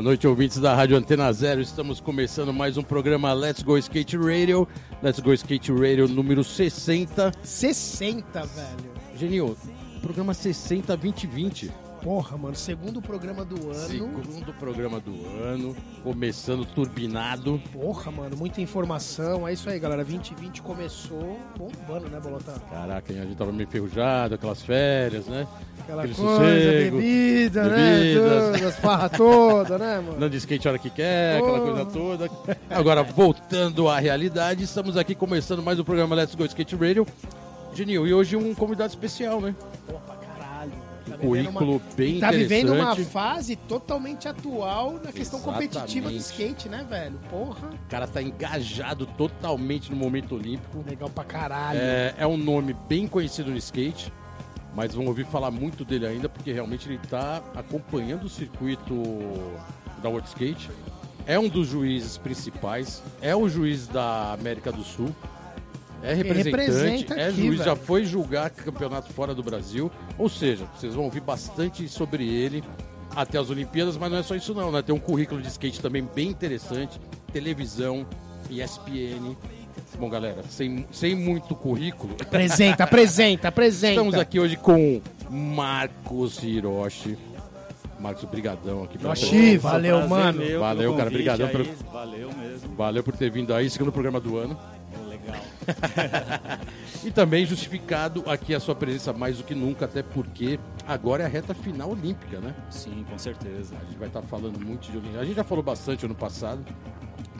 Boa noite, ouvintes da Rádio Antena Zero. Estamos começando mais um programa Let's Go Skate Radio. Let's Go Skate Radio número 60. 60, velho. Genil, programa 60 2020. Porra, mano, segundo programa do ano. Segundo programa do ano, começando turbinado. Porra, mano, muita informação. É isso aí, galera. 2020 começou bombando, né, Bolotão? Caraca, a gente tava meio enferrujado, aquelas férias, né? Aquela Aquele coisa, sossego, bebida, bebidas. né? Tudo, as farras todas, né, mano? Não de skate a hora que quer, aquela Porra. coisa toda. Agora, voltando à realidade, estamos aqui começando mais um programa Let's Go Skate Radio. Genil, e hoje um convidado especial, né? Pô, Currículo uma- bem Tá vivendo uma interessante. fase totalmente atual na questão competitiva do Exatamente. skate, né, velho? Porra, O cara tá engajado totalmente no momento olímpico. legal pra caralho. É, é um nome bem conhecido no skate, mas vão ouvir falar muito dele ainda, porque realmente ele tá acompanhando o circuito da World Skate. É um dos juízes principais, é o juiz da América do Sul. É representante, representa é aqui, juiz, já velho. foi julgar campeonato fora do Brasil. Ou seja, vocês vão ouvir bastante sobre ele até as Olimpíadas, mas não é só isso não, né? Tem um currículo de skate também bem interessante, televisão, ESPN. Bom, galera, sem, sem muito currículo, Apresenta, apresenta, apresenta. estamos aqui hoje com Marcos Hiroshi. Marcos, brigadão aqui Hiroshi, valeu, Prazer mano. Valeu, cara, brigadão pelo- Valeu mesmo. Valeu por ter vindo aí, segundo programa do ano. Legal. E também justificado aqui a sua presença mais do que nunca, até porque agora é a reta final olímpica, né? Sim, com certeza. A gente vai estar falando muito de Olimpíada. A gente já falou bastante ano passado.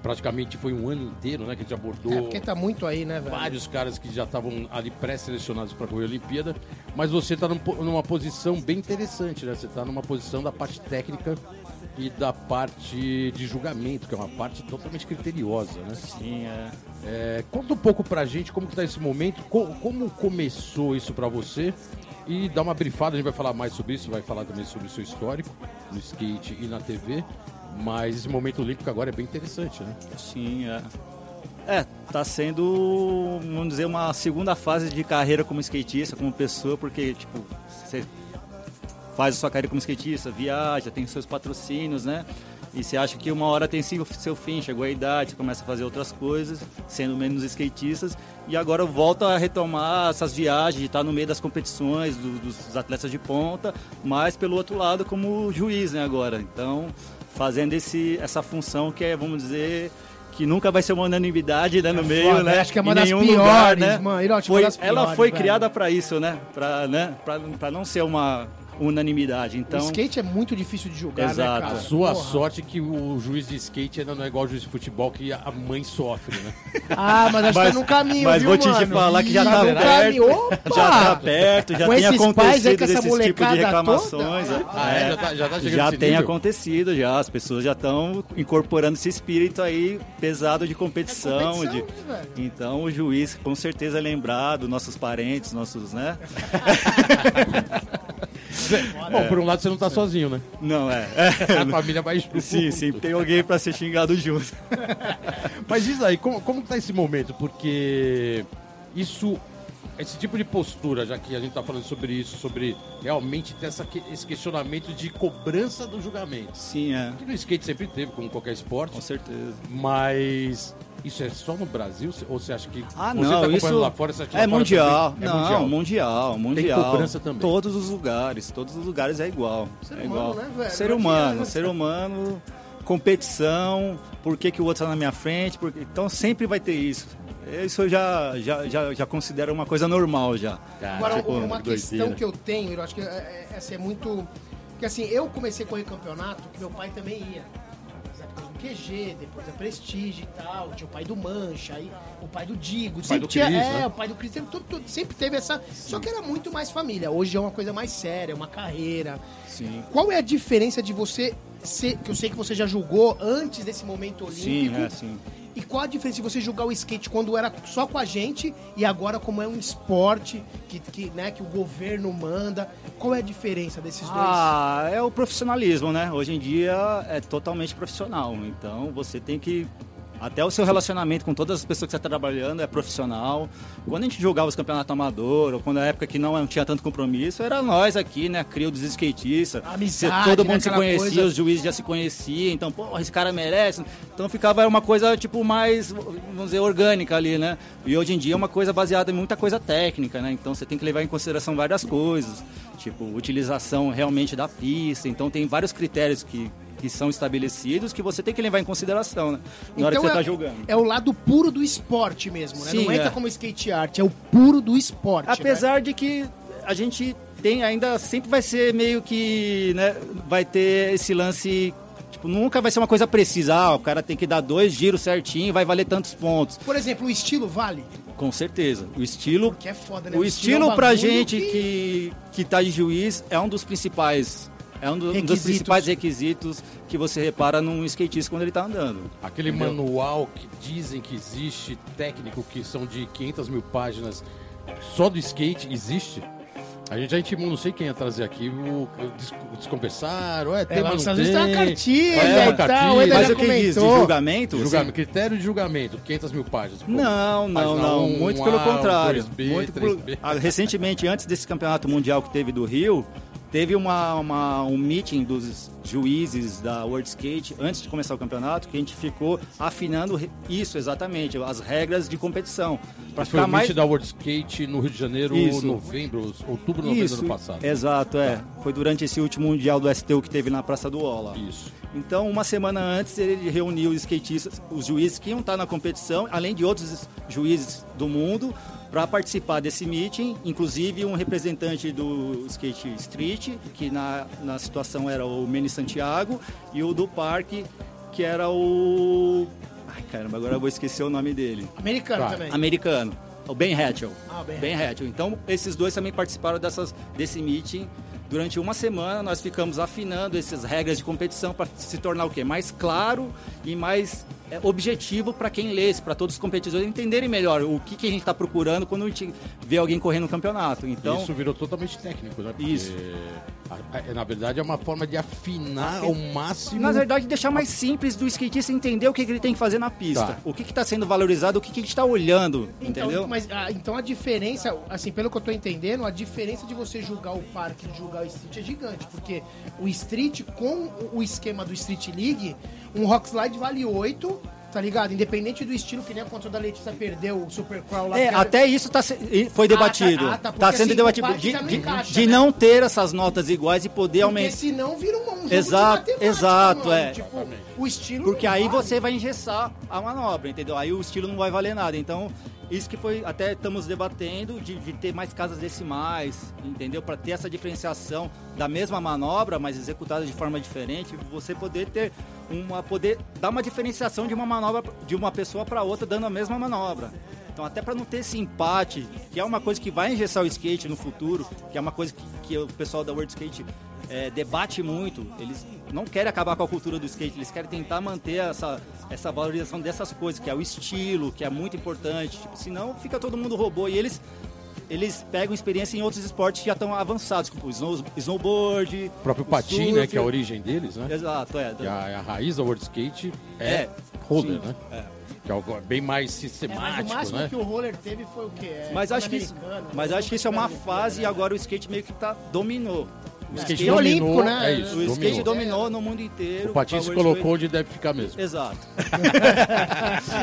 Praticamente foi um ano inteiro, né? Que a gente abordou É, porque tá muito aí, né, velho? vários caras que já estavam ali pré-selecionados para correr a Olimpíada. Mas você está numa posição bem interessante, né? Você está numa posição da parte técnica e da parte de julgamento, que é uma parte totalmente criteriosa, né? Sim, é. É, conta um pouco pra gente como que tá esse momento, co- como começou isso pra você e dá uma brifada, a gente vai falar mais sobre isso, vai falar também sobre o seu histórico no skate e na TV, mas esse momento olímpico agora é bem interessante, né? Sim, é. É, tá sendo, vamos dizer, uma segunda fase de carreira como skatista, como pessoa, porque, tipo, você faz a sua carreira como skatista, viaja, tem seus patrocínios, né? E você acha que uma hora tem seu fim, chegou a idade, começa a fazer outras coisas, sendo menos skatistas, e agora volta a retomar essas viagens, de estar no meio das competições, do- dos atletas de ponta, mas pelo outro lado como juiz, né, agora. Então, fazendo esse, essa função que é, vamos dizer, que nunca vai ser uma unanimidade né, no meio, foda, né? acho que é uma das piores, mano. Hiroshi, uma Foi- das ela piores, foi velho. criada para isso, né? Para né? Pra- pra não ser uma unanimidade. O Então, skate é muito difícil de julgar, Exato. né, cara? A sua Porra. sorte é que o juiz de skate ainda não é igual ao juiz de futebol, que a mãe sofre, né? Ah, mas acho que tá no caminho, mas viu, vou te mano? falar que já Tá tá perto. Opa! já tá perto, já Com tem esses acontecido essa esse tipo de reclamações. toda? né? Ah, é? Já tá, já tá chegando Já tem nível? acontecido, já. As pessoas já estão incorporando esse espírito aí pesado de competição. competição, de... né, velho? Então o juiz com certeza é lembrado, nossos parentes, nossos, né? Bom, por um lado você não tá sozinho, né? Não, é. A família vai junto. Sim, sim, tem alguém pra ser xingado junto. Mas diz aí, como, como tá esse momento? Porque isso, esse tipo de postura, já que a gente tá falando sobre isso, sobre realmente ter essa, esse questionamento de cobrança do julgamento. Sim, é. Que no skate sempre teve, como qualquer esporte, Com certeza. mas isso é só no Brasil? Ou você acha que Ah, você não, tá acompanhando isso lá fora, você acha que lá é fora mundial. também? É não, mundial. mundial, mundial. cobrança também. Todos os lugares, todos os lugares é igual. Ser é humano, igual. né, velho? Ser humano, ser humano, competição, por que, que o outro tá na minha frente, porque... então sempre vai ter isso. Isso eu já, já, já, já considero uma coisa normal já. Cara, Agora, tipo, uma que questão doideira. que eu tenho, eu acho que é- é- essa é muito. Porque assim, eu comecei a correr campeonato, que meu pai também ia. QG, depois da Prestige e tal. Tinha o pai do Mancha, aí o pai do Digo. sempre do tinha, Cris, é, né? o pai do Cris sempre, tudo- tudo- sempre teve essa. Só que era muito mais família. Hoje é uma coisa mais séria, uma carreira. Sim. Qual é a diferença de você ser. Que eu sei que você já julgou antes desse momento olímpico. Sim, é, sim. E qual a diferença de você jogar o skate quando era só com a gente e agora como é um esporte que, que, né, que o governo manda? Qual é a diferença desses Ah, é o profissionalismo, né? Hoje em dia é totalmente profissional. Então você tem que Até o seu relacionamento com todas as pessoas que você está trabalhando é profissional. Quando a gente jogava os campeonatos amador, ou quando na época que não tinha tanto compromisso, era nós aqui, né? Crio dos skatistas. Amizade, todo né, mundo se aquela conhecia, coisa. os juízes já se conheciam, então, pô, esse cara merece. Então ficava uma coisa, tipo, mais, vamos dizer, orgânica ali, né? E hoje em dia é uma coisa baseada em muita coisa técnica, né? Então você tem que levar em consideração várias coisas, tipo, utilização realmente da pista. Então tem vários critérios que, que são estabelecidos que você tem que levar em consideração, né? Na hora que você é, está jogando. é o lado puro do esporte mesmo, né? Sim, não entra é. como skate art, é o puro do esporte. né? Apesar de que a gente tem ainda sempre vai ser meio que, né, vai ter esse lance, tipo, nunca vai ser uma coisa precisa, ah, o cara tem que dar dois giros certinho, vai valer tantos pontos. Por exemplo, o estilo vale? Com certeza. O estilo, Que é foda, né? o é estilo um pra gente que que tá de juiz é um dos principais é um, do- um dos principais requisitos que você repara num skatista quando ele tá andando. Aquele Entendeu? manual que dizem que existe, técnico, que são de 500 mil páginas, só do skate, existe? A gente já intimou, não sei quem ia trazer aqui, o, des, desconversaram, é, tem, É, mas mas não tem. vezes tem uma cartilha É, uma cartilha. o Mas já o que diz de comentou. julgamento? assim, Julgamento, critério de julgamento, 500 mil páginas. Pô, Não, não, página não. um, muito um pelo A, um contrário. 2B, Muito 3B. pelo- Ah, Recentemente, antes desse campeonato mundial que teve do Rio, teve uma, uma- um meeting dos juízes da World Skate antes de começar o campeonato que a gente ficou afinando isso exatamente, as regras de competição. Para Foi ficar o mais. meet da World Skate no Rio de Janeiro, Isso. novembro, outubro, novembro do Isso, ano passado. exato, é. Foi durante esse último mundial do STU que teve na Praça do Ola. Isso. Então, uma semana antes, ele reuniu os skatistas, os juízes que iam estar na competição, além de outros juízes do mundo, para participar desse meeting, inclusive um representante do skate street, que na, na situação era o Meni Santiago, e o do parque, que era o. Ai caramba, agora eu vou esquecer o nome dele. Americano Tá. também. Americano. O Ben Hatchell. Ah, o Ben Ben Hatchell. Então, esses dois também participaram dessas, desse meeting. Durante uma semana, nós ficamos afinando essas regras de competição para se tornar o quê? Mais claro e mais objetivo para quem lê, para todos os competidores entenderem melhor o que, que a gente está procurando quando a gente vê alguém correndo no campeonato. Então, Isso virou totalmente técnico, né? Porque, Isso. a- a- na verdade, é uma forma de afinar ao máximo. na verdade, deixar mais simples do skatista entender o que, que ele tem que fazer na pista. Tá. O que está sendo valorizado, o que, que a gente está olhando, Então, entendeu? Mas, ah, então a diferença, assim, pelo que eu tô entendendo, a diferença de você julgar o parque e julgar o street é gigante. Porque o street, com o- o esquema do Street League, um rock slide vale 8, tá ligado? Independente do estilo, que nem a contra da Letícia perdeu o Super Crawl lá. É, era- até isso tá, se- foi debatido. ah, tá, Está porque, sendo assim, debatido. De, não de- encaixa, de né? não ter essas notas iguais e poder Porque aumentar. senão vira um, um Exato, exato, mano. é. Tipo, o estilo Porque aí vale. você vai engessar a manobra, entendeu? Aí o estilo não vai valer nada. Então, isso que foi. Até estamos debatendo de, de ter mais casas decimais, entendeu? Para ter essa diferenciação da mesma manobra, mas executada de forma diferente, você poder ter uma. poder dar uma diferenciação de uma manobra de uma pessoa para outra dando a mesma manobra. Então, até para não ter esse empate, que é uma coisa que vai engessar o skate no futuro, que é uma coisa que, que o pessoal da World Skate é, debate muito. Eles não querem acabar com a cultura do skate, eles querem tentar manter essa, essa valorização dessas coisas, que é o estilo, que é muito importante. Tipo, senão fica todo mundo robô. E eles, eles pegam experiência em outros esportes que já estão avançados, como o snow, snowboard. O próprio o patim, né? surf. Que é a origem deles, né? Exato, é. Que a, a raiz da World Skate é, É, roller, sim, né? é. Que é algo bem mais É, mas sistemático, o máximo né? que o roller teve foi o quê? É, Mas acho que isso, Pan-Americano, mas né? acho que isso é uma fase e né? agora o skate meio que tá, dominou. O skate, e é dominou, olímpico, né? É isso, o skate dominou. no mundo inteiro. O Patins colocou onde deve ficar mesmo. Exato.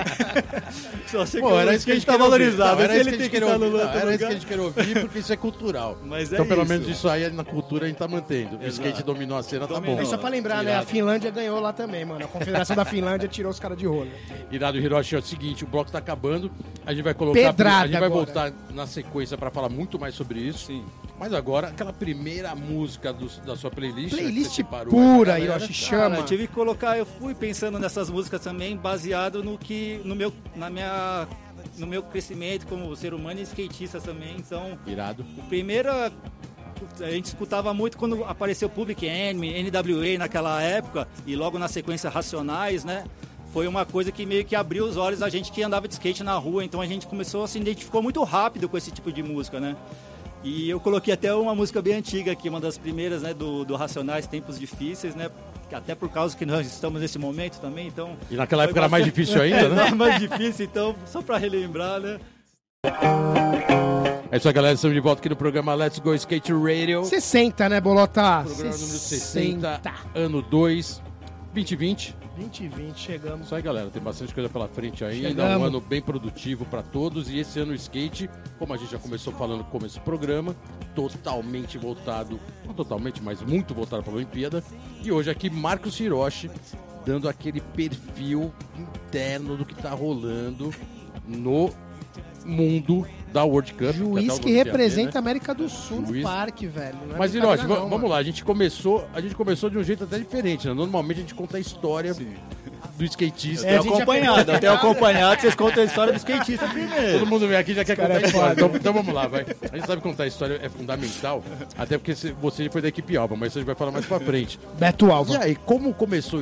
Só sei Pô, que era o isso que a skate gente tá queria ouvir. valorizado. Não, era ele que a gente tem que queria estar no ouvir. Não, outro Era isso que a gente queria ouvir, porque isso é cultural. Mas é então, pelo isso. menos isso aí na cultura a gente tá mantendo. O skate dominou a cena, tá bom. É só pra lembrar, né? A. Finlândia ganhou lá também, mano. A Confederação da Finlândia tirou os caras de roller. Irado Hiroshi, é o seguinte, o bloco tá acabando, a gente vai colocar, Pedrada a gente vai voltar na sequência pra falar muito mais sobre isso. Sim. Mas agora, aquela primeira música do- da sua playlist, né, Playlist pura, galera. Hiroshi. Cara, Chama. eu tive que colocar, eu fui pensando nessas músicas também, baseado no que, no meu, na minha, no meu crescimento como ser humano e skatista também. Então, Irado. o primeiro a gente escutava muito quando apareceu Public Enemy, NWA naquela época e logo na sequência Racionais, né? Foi uma coisa que meio que abriu os olhos a gente que andava de skate na rua, então a gente começou a se identificou muito rápido com esse tipo de música, né? E eu coloquei até uma música bem antiga aqui, uma das primeiras, né, do, do Racionais, Tempos Difíceis, né? até por causa que nós estamos nesse momento também, então... E naquela época era bastante... mais difícil ainda, né? era mais difícil, então, só para relembrar, né? É isso aí, galera. Estamos de volta aqui no programa Let's Go Skate Radio. 60, né, Bolota? Programa número 60, ano 2, 2020. 2020, chegamos. Isso aí, galera. Tem bastante coisa pela frente ainda. Chegamos. Um ano bem produtivo para todos. E esse ano o skate, como a gente já começou falando no começo do programa, totalmente voltado, não totalmente, mas muito voltado para a Olimpíada. E hoje aqui, Marcos Hiroshi, dando aquele perfil interno do que tá rolando no mundo da World Cup. até Juiz que Luciano, representa né? a América do Sul Juiz. no parque, velho. Não é Mas, Hiroshi, vamos mano. lá. A gente começou, a gente começou de um jeito até diferente, né? Normalmente a gente conta a história do skatista. É, a Eu gente tenho acompanhado, eu tenho acompanhado, vocês contam a história do skatista Todo primeiro. mundo vem aqui e já quer cara contar é a história. foda. Então, então vamos lá, vai. A gente sabe contar a história é fundamental, até porque se- você foi da equipe Alba, mas gente vai falar mais pra frente. Beto E Alva. aí, como começou?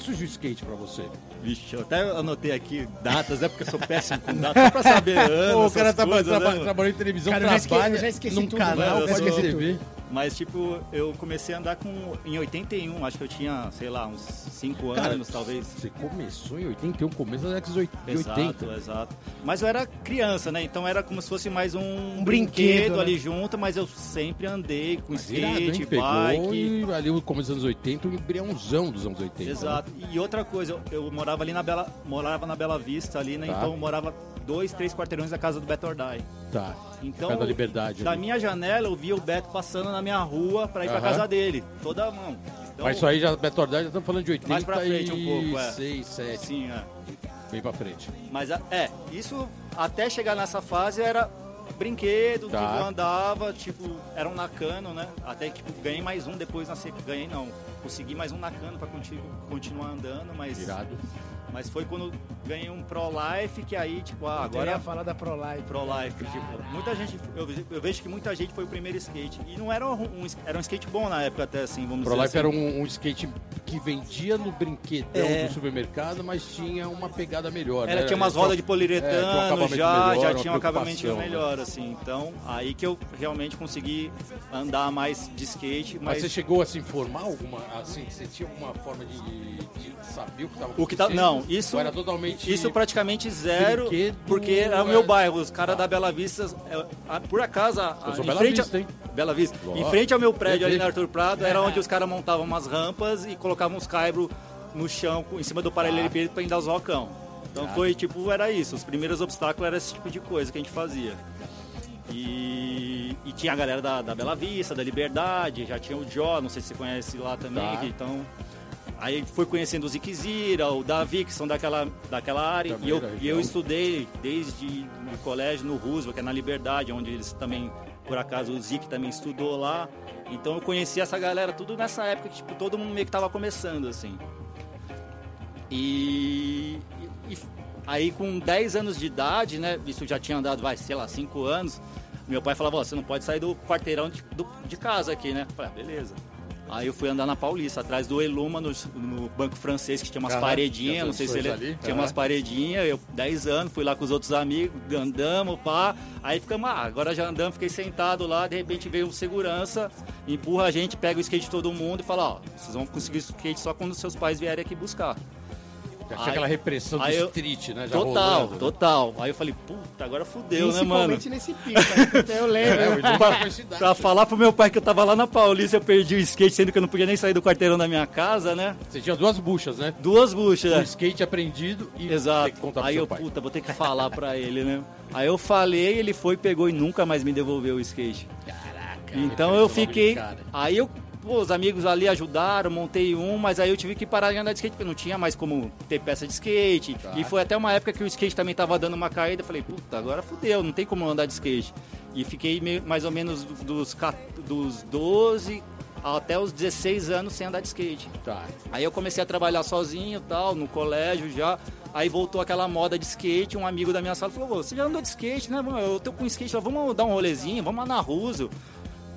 Onde surgiu o skate pra você? Vixe, eu até anotei aqui datas, né? Porque eu sou péssimo com datas, só pra saber anos, o cara traba- coisas, traba- né? trabalhou em televisão, Cara, eu já esque- trabalha eu já esqueci num tudo, canal, velho. pode Eu sou- escrever. Mas, tipo, eu comecei a andar com, em 81, acho que eu tinha, sei lá, uns 5 Cara, anos, talvez. Você começou em 81, começo da década de Exato, 80. exato. Mas eu era criança, né? Então era como se fosse mais um, Um brinquedo, brinquedo, né? ali junto, mas eu sempre andei com Mas irado, skate? Pegou bike. e ali o começo dos anos 80, um embriãozão dos anos 80. Exato. E outra coisa, eu, eu morava ali na Bela, morava na Bela Vista ali, né? Tá. Então eu morava dois, três quarteirões da casa do Beto Ordai. Tá. Então, da Liberdade. da ali. minha janela eu via o Beto passando na minha rua pra ir pra Aham. casa dele, toda a mão. Então, Mas isso aí já, Beto Ordaz, já estamos falando de 86, Mais pra frente um pouco, é. 7, Sim, é. bem pra frente. Mas é, isso até chegar nessa fase era brinquedo, Tá. tipo, eu andava, tipo, era um Nakano, né? Até que tipo, ganhei mais um depois na sequência. Ganhei não. Consegui mais um Nakano pra conti- continuar andando, mas. Irado. Mas foi quando ganhei um Pro Life que aí, tipo, ah, Agora agora ia falar da Pro Life. Pro Life, tipo, muita gente, eu, eu vejo que muita gente foi o primeiro skate. E não era um, um- era um skate bom na época até assim, vamos Pro dizer Life assim. era um, um skate que vendia no brinquedão É. do supermercado, mas tinha uma pegada melhor. Era, né? tinha umas rodas de É, tinha um poliuretano acabamento já, melhor, já tinha um acabamento preocupação, né? melhor, assim. Então, aí que eu realmente consegui andar mais de skate, Mas mas... você chegou a se informar alguma, assim, você tinha alguma forma de, de saber o que estava O que tá, não, isso, era totalmente... isso praticamente zero, brinquedo, porque era o é. meu bairro, os caras da Bela Vista, é, a- por acaso, a- Eu sou em Bela frente a- Vista, hein? Bela Vista, Ó, em frente ao meu prédio ali na Arthur Prado, era onde os caras montavam umas rampas e colocavam uns caibros no chão, em cima do paralelepípedo pra dar os rocão. Então Tá. foi tipo, era isso, os primeiros obstáculos era esse tipo de coisa que a gente fazia. E, e tinha a galera da, da Bela Vista, da Liberdade, já tinha o Jó, não sei se você conhece lá também, Tá. que então... Aí foi conhecendo o Zikzira, o Davi, que são daquela, daquela área. Também E eu, e eu estudei desde o colégio no Roosevelt, que é na Liberdade, onde eles também, por acaso, o Zik também estudou lá. Então eu conheci essa galera tudo nessa época que tipo, todo mundo meio que tava começando, assim. E, e- aí com 10 anos de idade, né? Isso já tinha andado, vai, sei lá, 5 anos. Meu pai falava, você não pode sair do quarteirão de, do- de casa aqui, né? Eu falei, ah, beleza. Aí eu fui andar na Paulista, atrás do Eluma, no, no banco francês, que tinha umas paredinhas, não sei se ele ali, tinha umas paredinhas, eu 10 anos, fui lá com os outros amigos, andamos, pá. Aí ficamos, ah, agora já andamos, fiquei sentado lá, de repente veio um segurança, empurra a gente, pega o skate de todo mundo e fala, ó, vocês vão conseguir o skate só quando seus pais vierem aqui buscar. Aí- aquela repressão do eu- street, né? Já total, rolando, né? total. Aí eu falei, puta, agora fudeu, né, mano? Principalmente nesse pico, aí, eu lembro. É, Iluma Pra-. Pra falar pro meu pai que eu tava lá na Paulista, eu perdi o skate, sendo que eu não podia nem sair do quarteirão da minha casa, né? Você tinha duas buchas, né? Duas buchas, O né? skate aprendido e Exato. que contar pro Aí seu eu, pai. puta, vou ter que falar pra ele, né? Aí eu falei, ele foi, pegou e nunca mais me devolveu o skate. Caraca. Então eu logo de fiquei. Aí eu, pô, os amigos ali ajudaram, montei um, mas aí eu tive que parar de andar de skate, porque não tinha mais como ter peça de skate. Tá. E foi até uma época que o skate também tava dando uma caída. Falei, puta, agora fudeu, não tem como andar de skate. E fiquei meio- mais ou menos dos, dos 12 até os 16 anos sem andar de skate. Tá. Aí eu comecei a trabalhar sozinho tal, no colégio já. Aí voltou aquela moda de skate, um amigo da minha sala falou, "Ô, você já andou de skate, né? Eu tô com skate, lá, vamos dar um rolezinho, vamos lá na Russo,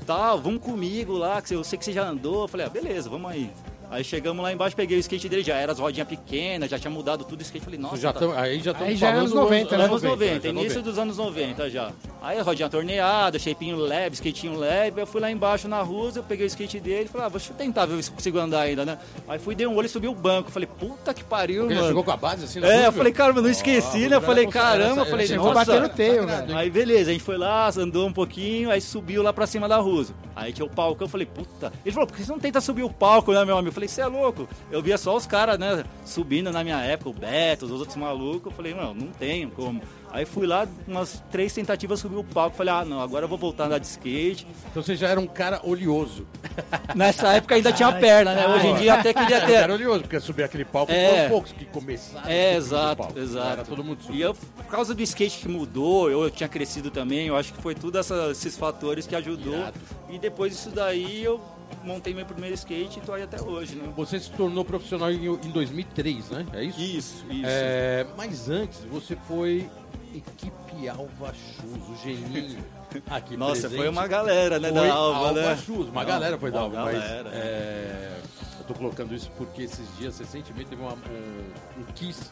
tal, vamos comigo lá, que eu sei que você já andou. Eu falei, ah, beleza, vamos aí. Aí chegamos lá embaixo, peguei o skate dele, já era as rodinhas pequenas, já tinha mudado tudo o skate. Falei, nossa, Já tá- tamo- aí já estamos Aí já é falando anos 90, né? anos 90, já início dos anos 90 já. Aí rodinha torneada, shapinho leve, skatinho leve. Eu fui lá embaixo na rua, eu peguei o skate dele e falei, ah, deixa eu tentar ver se eu consigo andar ainda, né? Aí fui, dei um olho e subi o banco. Falei, puta que pariu, Ele já mano. chegou com a base assim na É, rua, eu falei, cara, mas não esqueci, o né? Eu falei, caramba, essa- falei, Chegou nossa. batendo teio, sagrado, velho. Aí beleza, a gente foi lá, andou um pouquinho, aí subiu lá pra cima da Russo. Aí tinha o palco, eu falei, puta. Ele falou, por que você não tenta subir o palco, né, meu amigo? Eu falei, você é louco? Eu via só os caras, né, subindo na minha época, o Beto, os outros malucos. Eu falei, não, não tenho como. Aí fui lá, umas três tentativas, subi o palco. Falei, ah, não, agora eu vou voltar a andar de skate. Então você já era um cara oleoso. Nessa época ainda tinha perna, né? Hoje em dia até queria Era ter. cara oleoso, porque subir aquele palco É. foram poucos que começaram. a É, subir exato, exato. Era todo mundo subindo. E eu, por causa do skate que mudou, eu tinha crescido também, eu acho que foi tudo essa- esses fatores que ajudou. Irado. E depois disso daí eu montei meu primeiro skate e tô aí até hoje, né? Você se tornou profissional em, em 2003, né? É isso? Isso, isso. É, mas antes, você foi equipe Alva Shoes, o geninho aqui Nossa, presente. foi uma galera, né, Foi da Alva, né? Shoes, uma Não, galera foi da Alva, mas galera. é, eu tô colocando isso porque esses dias, recentemente, teve uma- um, um Kiss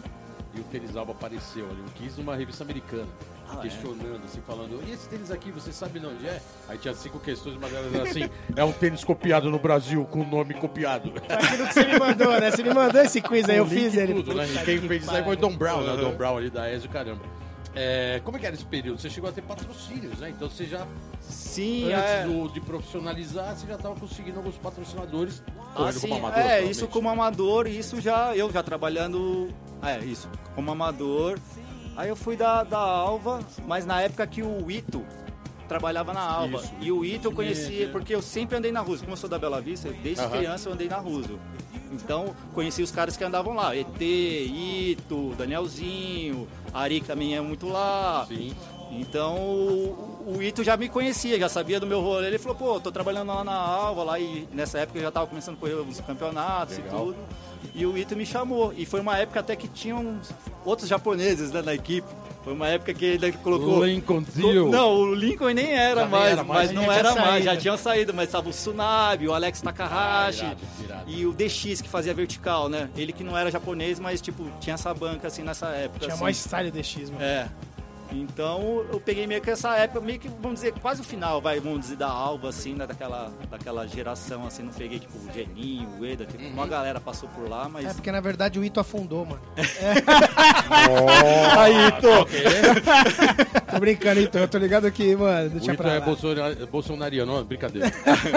e o tênis Alva apareceu ali, um Kiss numa revista americana, Ah, é? questionando, assim, falando, e esse tênis aqui, você sabe de onde é? Aí tinha cinco questões, mas elas eram assim, é um tênis copiado no Brasil, com o nome copiado. Aquilo que você me mandou, né? Você me mandou esse quiz aí, eu fiz ele. Tudo, né? E quem que fez isso aí foi. Dom Brown, né? O Dom Brown ali da Ezio, caramba. É, como é que era esse período? Você chegou a ter patrocínios, né? Então você já, Sim, antes é. do- de profissionalizar, você já estava conseguindo alguns patrocinadores. Ah, correndo sim, como amador, é, isso como amador, isso já, eu já trabalhando, é, isso, como amador. Aí eu fui da, da Alva, mas na época que o Ito trabalhava na Alva. Isso, e o Ito eu conhecia, mesmo. porque eu sempre andei na Russo. Como eu sou da Bela Vista, desde criança eu andei na Russo. Então, conheci os caras que andavam lá. ET, Ito, Danielzinho, Ari que também é muito lá. Sim. Então o, o Ito já me conhecia, já sabia do meu rolê. Ele falou, pô, tô trabalhando lá na Alva, lá e nessa época eu já tava começando a correr uns campeonatos Legal. e tudo. E o Ito me chamou. E foi uma época até que tinha uns outros japoneses né, na equipe. Foi uma época que ele colocou. Lincoln Co- Zio. Não, o Lincoln nem era mais, era mais, mas não era mais, já tinham saído, mas estava o Tsunabe, o Alex Takahashi Ah, irado, irado. e o DX que fazia vertical, né? Ele que não era japonês, mas tipo, tinha essa banca assim nessa época. Tinha assim. mais style DX, mano. É. Então eu peguei meio que essa época, meio que, vamos dizer, quase o final, vai, vamos dizer, da Alva, assim, né, daquela, daquela geração, assim, não peguei, tipo, o Geninho, o Eda, tipo, uma galera passou por lá, mas... É porque na verdade o Ito afundou, mano. Aí, tô! Tô brincando, Ito. Eu tô ligado que, mano, O deixa Ito pra é lá. bolsonariano, não, brincadeira.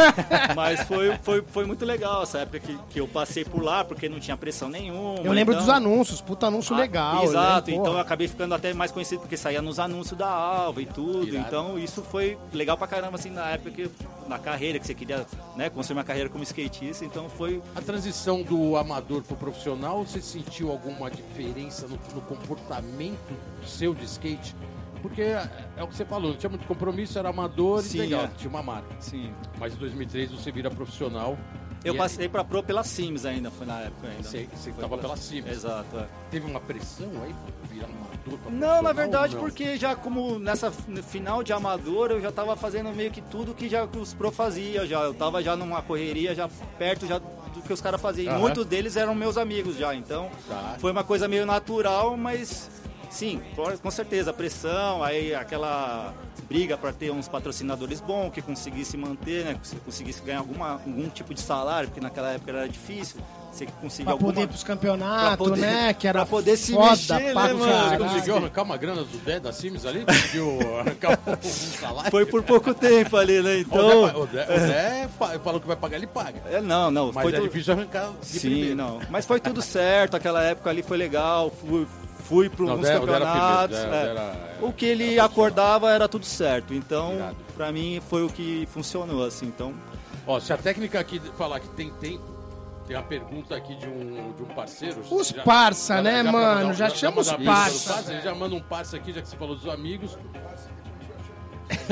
Mas foi, foi, foi muito legal essa época que, que eu passei por lá, porque não tinha pressão nenhuma. Eu lembro então- dos anúncios, puta anúncio Ah, legal. Exato, lembro, então eu acabei ficando até mais conhecido porque saía nos anúncios da Alva e tudo. Irado. Então isso foi legal pra caramba, assim, na época que, na carreira, que você queria né, construir uma carreira como skatista. Então foi. A transição do amador pro profissional, você sentiu alguma diferença no, no comportamento seu de skate? Porque é, é o que você falou, não tinha muito compromisso, era amador Sim, e legal, é. tinha uma marca. Sim. Mas em 2003 você vira profissional. Eu e passei pra Pro pela Sims ainda, foi na época ainda. Você, você Foi tava pela cima. Exato, é. Teve uma pressão aí pra virar amador? pra Não, na verdade, não? porque já como nessa final de amador, eu já tava fazendo meio que tudo que já os pro fazia já. Eu tava já numa correria, já perto já do que os caras faziam. E Aham. muitos deles eram meus amigos já, então Tá. foi uma coisa meio natural, mas sim, com- certeza, a pressão, aí aquela briga para ter uns patrocinadores bons, que conseguisse manter, né, que conseguisse ganhar alguma, algum tipo de salário, porque naquela época era difícil, você conseguir Pra alguma... poder ir pros campeonatos, pra poder- né? Que era pra poder se foda, mexer, pra né, mano? Você conseguiu arrancar uma grana do Dé da Sims ali? Conseguiu arrancar um salário? Foi por pouco tempo ali, né, O Dé, então... o Dé- o Dé fa- falou que vai pagar, ele paga. É, não, não, Mas foi é tudo- difícil arrancar de Sim, primeiro. não. Mas foi tudo certo, aquela época ali foi legal, fui, fui para alguns era campeonatos. é. o Dé era- o que ele era acordava era tudo certo. Então, pra mim, foi o que funcionou, assim. Então, Ó, se a técnica aqui falar que tem tempo, tem uma pergunta aqui de um, de um parceiro. Os Já- parça, já- né, pra mano? mandar- Já chama os parça. Ele já manda um parça aqui, já que você falou dos amigos.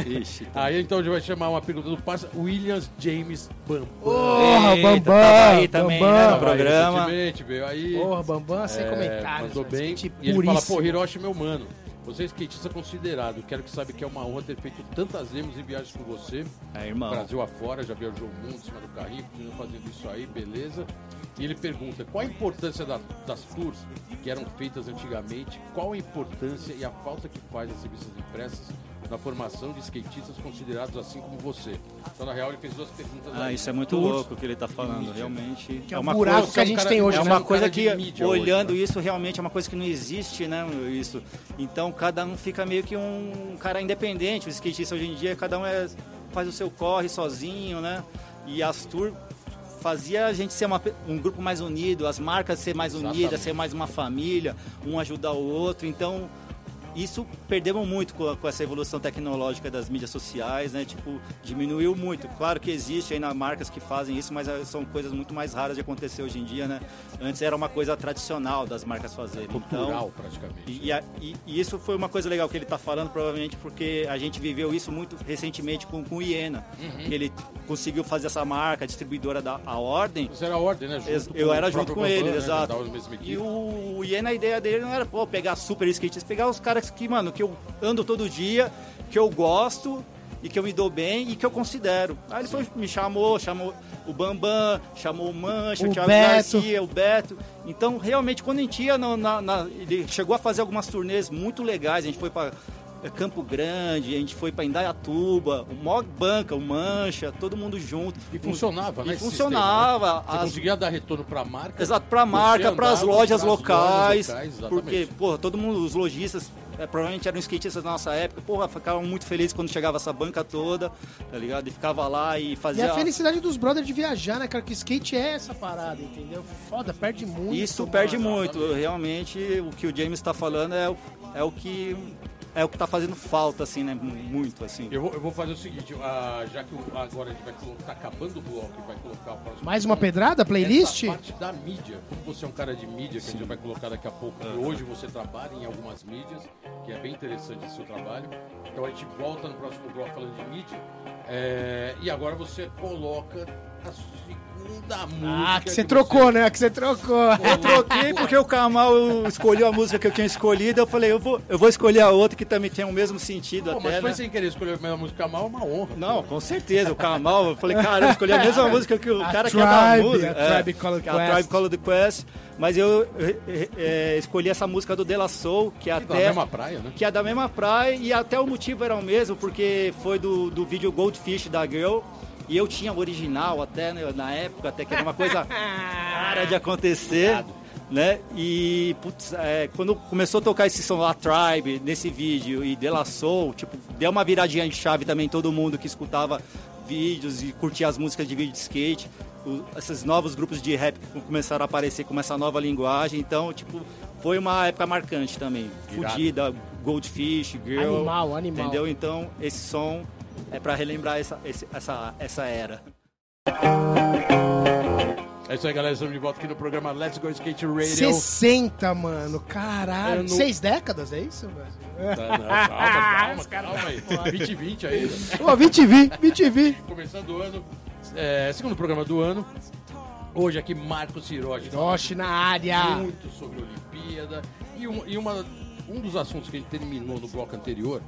Ixi. Aí então a gente vai chamar uma pergunta do parça, Williams James Bambam. Porra, Bambam, tava aí também, Bambam. né, no aí programa. recentemente, veio aí. Porra, Bambam, sem É, comentários. Mandou bem. E ele fala, pô, Hiroshi, meu mano. Você é skatista considerado. Quero que saiba que é uma honra ter feito tantas demos e viagens com você. É, irmão. Brasil afora, já viajou o mundo em cima do carrinho, continua fazendo isso aí, beleza. E ele pergunta qual a importância da- das tours que eram feitas antigamente, qual a importância e a falta que faz as revistas impressas na formação de skatistas considerados assim como você. Então, na real, ele fez duas perguntas. Ah, aí. isso é muito louco o que ele tá falando. mídia. Realmente. Que é o uma buraco coisa- que a é um gente cara- tem hoje, é é né? uma um coisa cara de que, hoje, olhando né? isso, realmente é uma coisa que não existe, né? Isso. Então, cada um fica meio que um cara independente. O skatista hoje em dia, cada um é, faz o seu corre sozinho, né? E as tours fazia a gente ser uma um grupo mais unido, as marcas ser mais unidas, Exatamente. ser mais uma família, um ajudar o outro. Então, isso perdemos muito com, com essa evolução tecnológica das mídias sociais, né? Tipo, diminuiu muito. Claro que existe ainda marcas que fazem isso, mas eh, são coisas muito mais raras de acontecer hoje em dia, né? Antes era uma coisa tradicional das marcas fazerem. Cultural, Então, praticamente. e, a- e- e isso foi uma coisa legal que ele está falando, provavelmente porque a gente viveu isso muito recentemente com, com o Iena. Uhum. Que ele conseguiu fazer essa marca, a distribuidora da a Ordem, Você era a ordem, né? Junto eu era junto com ele, né? exato. E o, o Iena, a ideia dele não era pô, pegar super skatistas, pegar os caras que, mano, que eu ando todo dia, que eu gosto e que eu me dou bem e que eu considero. Aí ele foi, me chamou, chamou o Bambam, chamou o Mancha, O o Thiago Beto. Garcia, o Beto. Então, realmente, quando a gente ia na, na- na- Ele chegou a fazer algumas turnês muito legais. A gente foi para Campo Grande, a gente foi para Indaiatuba, o Mog Banca, o Mancha, todo mundo junto. E funcionava, E né? esse funcionava. sistema, né? Você As- conseguia dar retorno pra marca. Exato, pra você marca, para as lojas locais. locais, porque, exatamente. porra, todo mundo, os lojistas, é, provavelmente eram skatistas da nossa época, porra, ficavam muito felizes quando chegava essa banca toda, tá ligado? E ficava lá e E fazia. a felicidade dos brothers de viajar, né, cara? Que skate é essa parada, entendeu? Foda, perde muito. Isso mano. perde muito. Realmente, o que o James está falando é, o- é o que. É o que tá fazendo falta, assim, né? Muito, assim. Eu vou, eu vou fazer o seguinte, ah, já que o- agora a gente vai colocar, tá acabando o bloco e vai colocar o próximo. Mais uma pedrada, playlist? Essa parte da mídia, como você é um cara de mídia, que a gente vai colocar daqui a pouco, e hoje você trabalha em algumas mídias, que é bem interessante esse seu trabalho. Então a gente volta no próximo bloco falando de mídia. É, e agora você coloca a segunda música. Ah, que você trocou, né? Que você trocou. Eu troquei porque o Kamal escolheu a música que eu tinha escolhido. Eu falei, eu vou, eu vou escolher a outra que também tem o mesmo sentido Pô, até. mas foi né? sem querer escolher a mesma música mal, é uma honra. Não, com certeza. O Kamal, eu falei, cara, eu escolhi a mesma música que o A cara que é da Tribe, música. a Tribe Called que é a Quest. Tribe Called Quest. Mas eu eh, escolhi essa música do De La Soul, que é Da até... mesma praia, né? que é da mesma praia e até o motivo era o mesmo, porque foi do, do vídeo Goldfish da Girl. E eu tinha o original até né, na época, até que era uma coisa rara de acontecer. Né? E putz, é, quando começou a tocar esse som lá, Tribe, nesse vídeo, e De La Soul, tipo, deu uma viradinha de chave também, todo mundo que escutava vídeos e curtia as músicas de vídeo de skate. O- esses novos grupos de rap começaram a aparecer com essa nova linguagem, então, tipo, foi uma época marcante também. Irado. Fudida, Goldfish, Girl. Animal, animal. Entendeu? Então, esse som é pra relembrar essa, esse- essa, essa era. É isso aí, galera. Estamos de volta aqui no programa Let's Go Skate Radio. 60, mano. Caralho. Ano- Seis décadas, é isso, velho? Tá, não, calma, calma, calma aí. 2020 ainda. Ô, 20 vi, 20 vi. Começando o ano, é, segundo programa do ano. Hoje aqui Marcos Hiroshi. Hiroshi na área. Muito sobre a Olimpíada. E, um, e uma, um dos assuntos que a gente terminou no bloco anterior,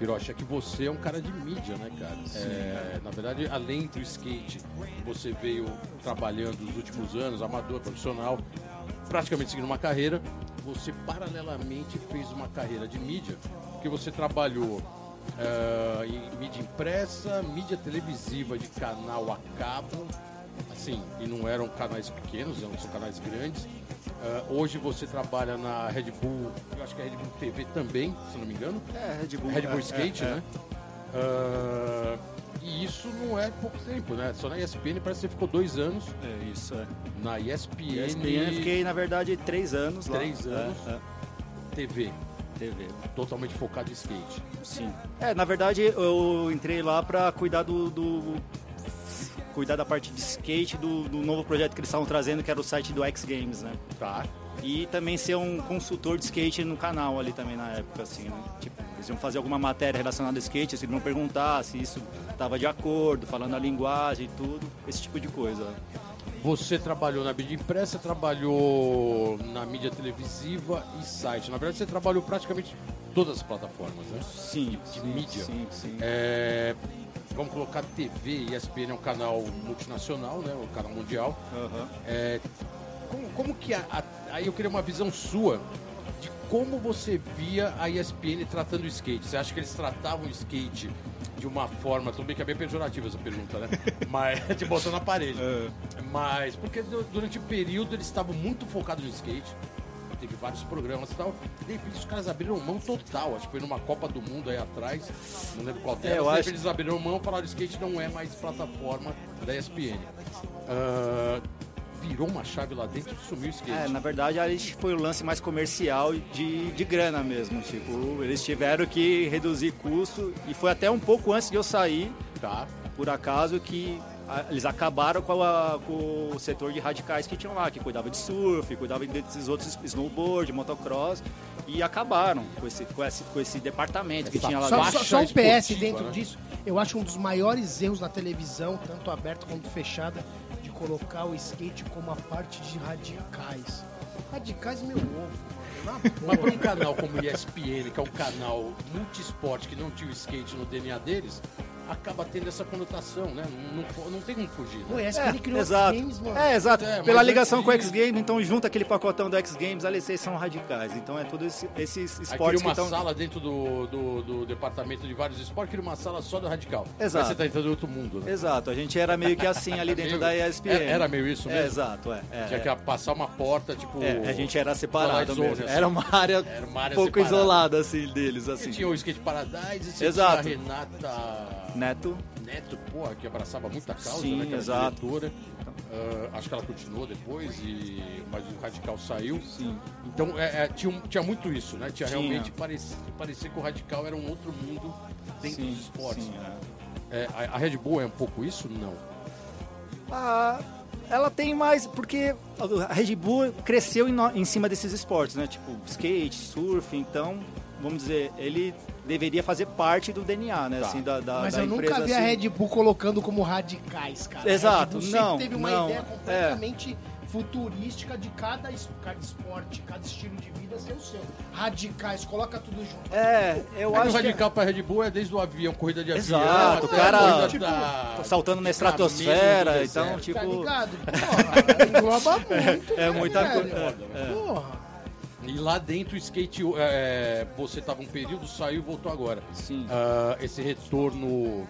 Hiroshi, é que você é um cara de mídia, né, cara? É, na verdade, além do skate, você veio trabalhando nos últimos anos, amador, profissional, praticamente seguindo uma carreira. Você paralelamente fez uma carreira de mídia, porque você trabalhou é, em mídia impressa, mídia televisiva de canal a cabo, assim, e não eram canais pequenos, eram são canais grandes. Ah, hoje você trabalha na Red Bull, eu acho que é Red Bull TV também, se não me engano. É, Red Bull. Red Bull Skate, né? Ah, e isso não é pouco tempo, né? Só na ESPN parece que você ficou dois anos É isso, é. na ESPN, ESPN eu fiquei, na verdade, três anos lá. Três anos. É, é, TV, TV. totalmente focado em skate. Sim. É, na verdade, eu entrei lá pra cuidar do... do- cuidar da parte de skate do, do novo projeto que eles estavam trazendo, que era o site do X Games, né? Tá? E também ser um consultor de skate no canal ali também na época, assim, né? Tipo, eles iam fazer alguma matéria relacionada a skate, eles iam perguntar se isso estava de acordo, falando a linguagem e tudo, esse tipo de coisa. Você trabalhou na mídia impressa, trabalhou na mídia televisiva e site. Na verdade, você trabalhou praticamente todas as plataformas, né? Sim, de sim, mídia. Sim, sim. É, vamos colocar TV, ESPN é um canal multinacional, né? Um canal mundial. Aham. É, como, como que a, a- aí eu queria uma visão sua de como você via a ESPN tratando o skate. Você acha que eles tratavam o skate de uma forma, tudo bem que é bem pejorativa essa pergunta, né? Mas te botando na parede. Mas porque du- durante o período eles estavam muito focados no skate. Teve vários programas e tal. De repente os caras abriram mão total. Acho que foi numa Copa do Mundo aí atrás. Não lembro qual É, delas. eu acho- eles abriram mão e falaram que skate não é mais plataforma da ESPN. Ah, virou uma chave lá dentro e sumiu o skate. É, na verdade, ali foi o lance mais comercial de, de grana mesmo. Tipo, eles tiveram que reduzir custo e foi até um pouco antes de eu sair, Tá. por acaso, que eles acabaram com, a- com o setor de radicais que tinham lá, que cuidava de surf, cuidava desses outros snowboard, motocross, e acabaram com esse, com esse, com esse departamento que Essa tinha lá Só, dentro. só, só um PS dentro né? disso. Eu acho um dos maiores erros da televisão, tanto aberta quanto fechada, de colocar o skate como a parte de radicais. Radicais, meu ovo. Na Mas para um canal como o ESPN, que é um canal multiesporte que não tinha o skate no DNA deles, acaba tendo essa conotação, né? Não, não, não tem como fugir. Pô, Né? ESPN criou exato. games, mano. É, exato. É, Pela mas ligação com o X Games, então junta aquele pacotão do X Games, ali vocês são radicais. Então é tudo esse- esses Aí cria esportes que uma sala dentro do, do, do departamento de vários esportes, cria uma sala só do radical. Exato. Aí você tá entrando em outro mundo, né? Exato, a gente era meio que assim ali dentro Meio- da ESPN. Era- era meio isso É, mesmo? exato, é. é, Tinha é. que passar uma porta, tipo. É, a gente era separado Zone, mesmo. assim. Era uma área, Era uma área um pouco separada. isolada assim deles, assim. tinha o Skate Paradise, Exato. a Renata Neto. Neto, porra, que abraçava muita causa, Sim, né? Que exato. diretora. Ah, acho que ela continuou depois, e... mas o Radical saiu. Sim. Então é, é, tinha, tinha muito isso, né? Tinha, Tinha. realmente parecia, parecia que o Radical era um outro mundo dentro Sim, dos esportes. sim, é. É, a, a Red Bull é um pouco isso? Não. Ah, ela tem mais, porque a Red Bull cresceu em, no- em cima desses esportes, né? Tipo, skate, surf, então, vamos dizer, ele deveria fazer parte do DNA, né? Tá. Assim, da, da, Mas da eu nunca empresa, vi a assim. Red Bull colocando como radicais, cara. Exato, a Red Bull sempre não, teve uma não, ideia é. completamente futurística de cada, es- cada esporte, cada estilo de vida ser o seu. Radicais, coloca tudo junto. É, eu acho o que... radical pra Red Bull é desde o avião, corrida de avião. Exato, até o cara, a tipo, da- saltando na estratosfera, então, tipo... Tá ligado? Porra, engloba muito. É né, muita coisa, é, Porra. E lá dentro o skate, é, você tava um período, saiu e voltou agora. Sim. Ah, esse retorno,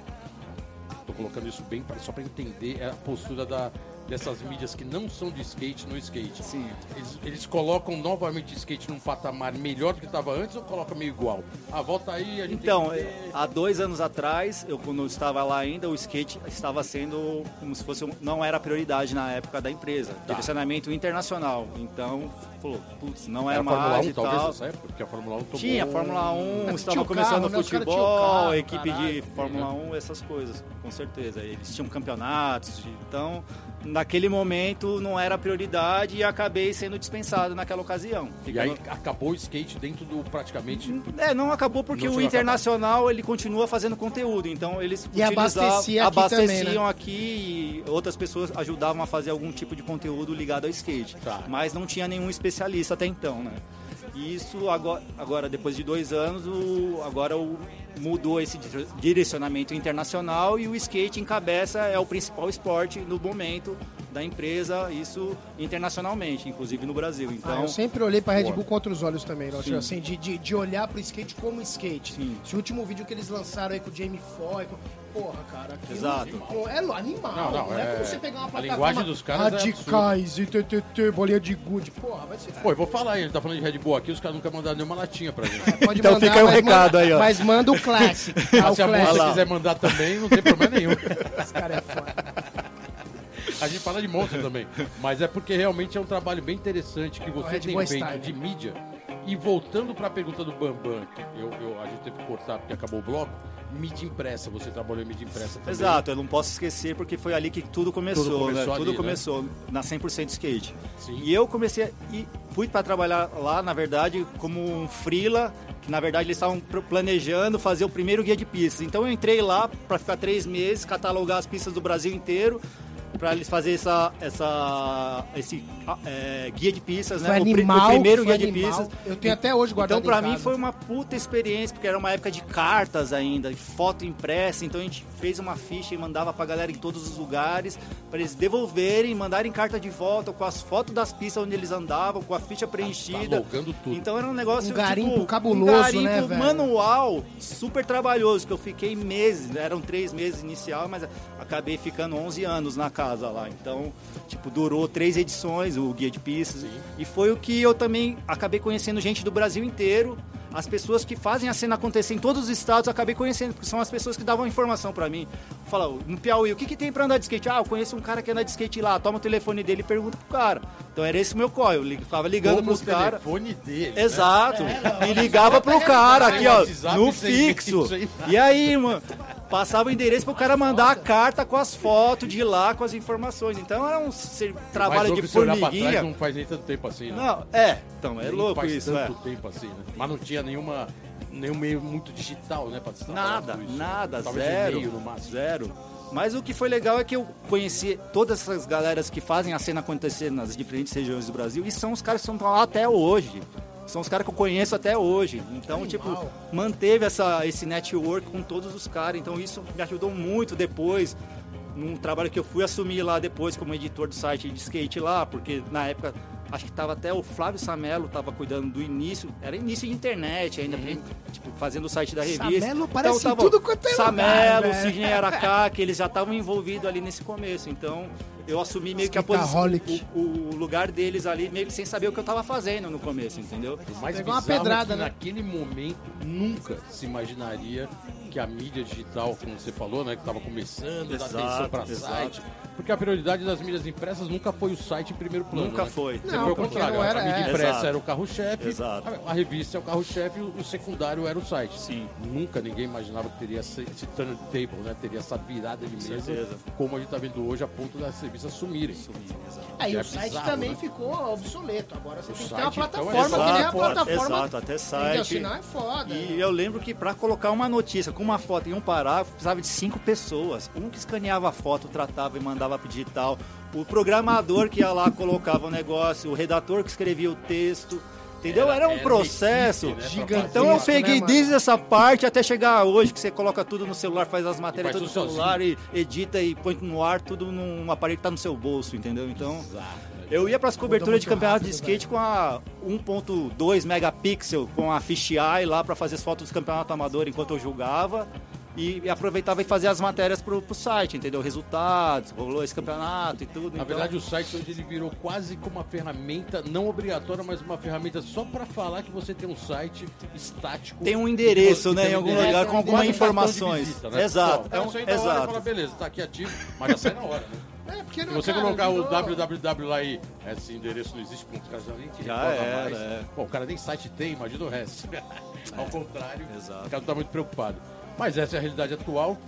tô colocando isso bem pra, só para entender a postura da, dessas mídias que não são de skate no skate. Sim. Eles, eles colocam novamente o skate num patamar melhor do que estava antes ou colocam meio igual? Ah, volta aí, a gente Então, tem que ter- há dois anos atrás, eu quando eu estava lá ainda, o skate estava sendo como se fosse, não era a prioridade na época da empresa, Tá. direcionamento internacional. Então, falou, putz, não é Era a Fórmula mais 1 e talvez tal. nessa época, porque a Fórmula 1 tomou... Tinha Fórmula 1, Tinha estava começando carro, o né? Tinham futebol, carro, a equipe de caralho. Fórmula 1, essas coisas, com certeza. Eles tinham campeonatos, então naquele momento não era prioridade e acabei sendo dispensado naquela ocasião. E aí acabou o skate dentro do praticamente... É, não acabou porque Não o internacional ele continua fazendo conteúdo, então eles E utilizavam- abastecia aqui abasteciam também, né? aqui e outras pessoas ajudavam a fazer algum tipo de conteúdo ligado ao skate. Tá. Mas não tinha nenhum especialista até então, né? E isso agora, agora depois de dois anos, o, agora o, mudou esse dire- direcionamento internacional e o skate encabeça é o principal esporte no momento da empresa, isso internacionalmente, inclusive no Brasil. Ah, Então, eu sempre olhei pra Red. Bull com outros olhos também, assim, de, de, de olhar pro skate como skate. Sim. Esse último vídeo que eles lançaram aí com o Jamie Foy, porra, cara, aquilo Exato. pô, é animal. Não, Não, não, é, é- como você pegar uma a plataforma linguagem dos caras é radicais e TTT, bolinha de good, porra, vai ser Pô, eu vou falar aí, ele tá falando de Red Bull aqui, os caras nunca mandaram nenhuma latinha pra gente. Pode Então mandar, fica aí o mas recado manda- aí, ó. Mas manda o Classic. tá? O se a moça quiser mandar também, não tem problema nenhum. Esse cara é foda. A gente fala de monstro também. Mas é porque realmente é um trabalho bem interessante que você Red tem feito de mídia. E voltando para a pergunta do Bambam, que eu, eu- a gente teve que cortar porque acabou o bloco, mídia impressa, você trabalhou em mídia impressa também. Exato, eu não posso esquecer porque foi ali que tudo começou, Tudo começou né? ali, Tudo né? começou na 100% skate. Sim. E eu comecei e fui para trabalhar lá, na verdade, como um freela, que na verdade eles estavam planejando fazer o primeiro guia de pistas. Então eu entrei lá para ficar três meses, catalogar as pistas do Brasil inteiro. Pra eles fazerem essa, essa, esse ah, é, guia de pistas, Foi né? O pri- animal, o primeiro foi guia de animal. pistas. Eu tenho até hoje guardado Então, pra em mim, casa. foi uma puta experiência, porque era uma época de cartas ainda, de foto impressa. Então, a gente fez uma ficha e mandava pra galera em todos os lugares, pra eles devolverem, mandarem carta de volta com as fotos das pistas onde eles andavam, com a ficha preenchida. logando tudo. Então, era um negócio Um garimpo tipo, cabuloso, um garimpo né, velho? manual, super trabalhoso, que eu fiquei meses, né? eram três meses inicial, mas acabei ficando 11 anos na casa lá. Então, tipo, durou três edições o guia de pistas. E foi o que eu também acabei conhecendo gente do Brasil inteiro. As pessoas que fazem a cena acontecer em todos os estados, eu acabei conhecendo, porque são as pessoas que davam informação pra mim. Fala, no Piauí, o que, que tem pra andar de skate? Ah, eu conheço um cara que anda de skate lá, toma o telefone dele e pergunta pro cara. Então era esse o meu corre, eu ficava ligando Como pros o caras. telefone dele. né? Exato. e ligava pro cara aqui, ó, no fixo. E aí, mano, passava o endereço pro cara mandar a carta com as fotos de lá, com as informações. Então era um trabalho de trás, formiguinha. não faz nem tanto tempo assim, né? Não, é, então, é Nem louco faz isso, é. tanto tempo assim, né? Mas não tinha nenhuma, nenhum meio muito digital, né? Destacar Nada, nada, Talvez zero. e-mail no máximo. Zero. Mas o que foi legal é que eu conheci todas essas galeras que fazem a cena acontecer nas diferentes regiões do Brasil e são os caras que estão lá até hoje. São os caras que eu conheço até hoje. Então, tipo, manteve essa, esse network com todos os caras. Então, isso me ajudou muito depois. Num trabalho que eu fui assumir lá depois como editor do site de skate lá, porque na época acho que tava até o Flávio Samelo tava cuidando do início, era início de internet ainda, tipo, fazendo o site da revista. Samelo aparece em tava tudo quanto é Samelo, velho. Sidney Aracá, que eles já estavam envolvidos ali nesse começo. Então, eu assumi meio que a posição, o, o lugar deles ali, meio que sem saber o que eu tava fazendo no começo, entendeu? Pegou uma pedrada, né? naquele momento nunca se imaginaria que a mídia digital, como você falou, né, que estava começando, dar Exato, atenção para exato. site, porque a prioridade das mídias impressas nunca foi o site em primeiro plano. Nunca né? foi. Não, foi o contrário. não era- a mídia é. impressa Exato. era o carro-chefe, Exato. a, a revista é o carro-chefe o, o secundário era o site. Sim. Nunca ninguém imaginava que teria esse, esse turntable, né? Teria essa virada de mesa, certeza. como a gente está vendo hoje, a ponto das revistas sumirem. Aí É o site bizarro, também né? ficou obsoleto. Agora você tem que ter uma então, é plataforma, que nem a Exato, plataforma. exato, até site. Senão é foda. E eu lembro que pra colocar uma notícia com uma foto em um parágrafo, precisava de cinco pessoas. Um que escaneava a foto, tratava e mandava pro digital. O programador que ia lá, colocava o negócio. O redator que escrevia o texto. Entendeu? Era- Era, um era uma processo. equipe, né, gigantesco, Então eu né, peguei mano? desde essa parte até chegar hoje, que você coloca tudo no celular, faz as matérias tudo no celular e edita e põe no ar, tudo num aparelho que tá no seu bolso, entendeu? Então. Exato. né? Eu ia para as coberturas de campeonato de skate com a 1.2 megapixel, com a fisheye lá para fazer as fotos do campeonato amador enquanto eu julgava. E, e aproveitava e fazia as matérias pro, pro site, entendeu? Resultados, rolou esse campeonato e tudo. Na então- verdade, o site hoje ele virou quase como uma ferramenta, não obrigatória, mas uma ferramenta só para falar que você tem um site estático. Tem um endereço, Que né, em um algum endereço, lugar com quase algumas um informações. visita, né? Exato, Pô, é um- hora, exato. fala, beleza, tá aqui ativo, mas já sai na hora, né? É, porque Se não, você cara, colocar o www lá e esse endereço não existe, porque os caras já nem te Já era, mais. é. Pô, o cara nem site tem, imagina o resto. Ao contrário, Exato. o cara não tá muito preocupado. Mas essa é a realidade atual.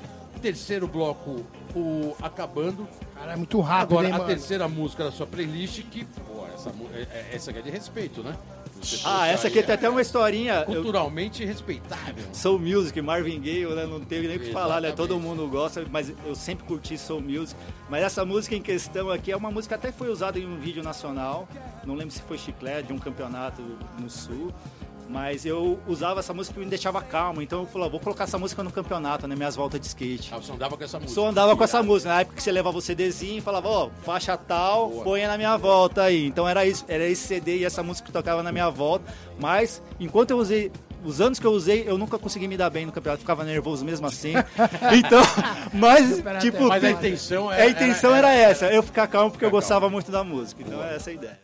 Terceiro bloco, o acabando. Cara, é muito rápido, Agora, hein, a mano? terceira música da sua playlist, que, pô, essa, é- é- essa aqui é de respeito, né? Ah, essa aí, aqui tem é até uma historinha. eu- Culturalmente respeitável. Soul Music, Marvin Gaye, né? Não teve nem o que falar, né? Todo mundo gosta, mas eu sempre curti Soul Music. Mas essa música em questão aqui é uma música que até foi usada em um vídeo nacional. Não lembro se foi chiclete de um campeonato no sul. Mas eu usava essa música porque me deixava calmo. Então eu falei, vou colocar essa música no campeonato, nas minhas voltas de skate. Ah, você andava com essa música. Só andava com essa música. Na época que você levava o CDzinho e falava, ó, faixa tal, Boa. ponha na minha volta aí. Então era isso, era esse CD e essa música que tocava na minha volta. Mas enquanto eu usei. Os anos que eu usei, eu nunca consegui me dar bem no campeonato, ficava nervoso mesmo assim. Então, mas, tipo, Mas a intenção a era. intenção era, essa, eu ficar calmo porque eu Ficar gostava muito da música. Então é essa a ideia.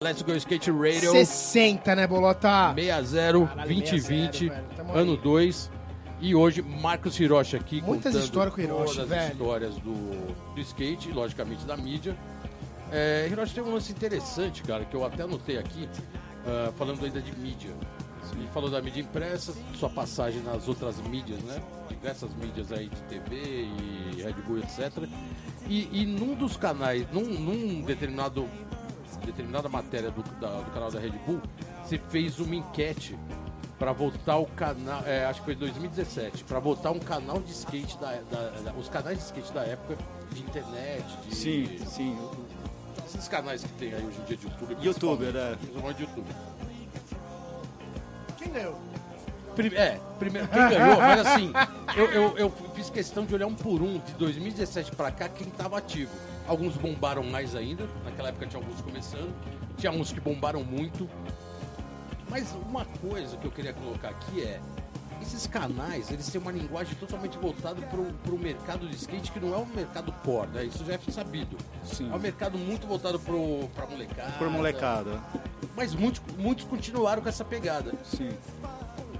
Let's Go Skate Radio 60, né, Bolota? 60 Caralho, 2020, 60, velho, tamo aí. ano 2. E hoje, Marcos Hiroshi aqui Muitas histórias com o Hiroshi, todas velho. as histórias do, do skate, logicamente da mídia. É, Hiroshi tem um lance interessante, cara, que eu até anotei aqui, ah, falando ainda de mídia. Ele falou da mídia impressa, sua passagem nas outras mídias, né? Diversas mídias aí de TV e Red Bull, etc. E, e num dos canais, num, num determinado determinada matéria do, da- do canal da Red Bull, você fez uma enquete pra voltar o canal, é, acho que foi 2017, pra voltar um canal de skate da, da- da- os canais de skate da época de internet, de Sim, sim. esses canais que tem aí hoje em dia de YouTube. É. principalmente de YouTube. Quem ganhou? Prime- é, primeiro, quem ganhou, mas assim, eu, eu, eu fiz questão de olhar um por um, de 2017 pra cá, quem tava ativo. Alguns bombaram mais ainda, naquela época tinha alguns começando, tinha uns que bombaram muito. Mas uma coisa que eu queria colocar aqui é, esses canais, eles têm uma linguagem totalmente voltada pro, pro mercado de skate, que não é um mercado core, né? Isso já é sabido. Sim. É um mercado muito voltado pro, pra molecada. Por molecada. Mas muitos, muitos continuaram com essa pegada. Sim.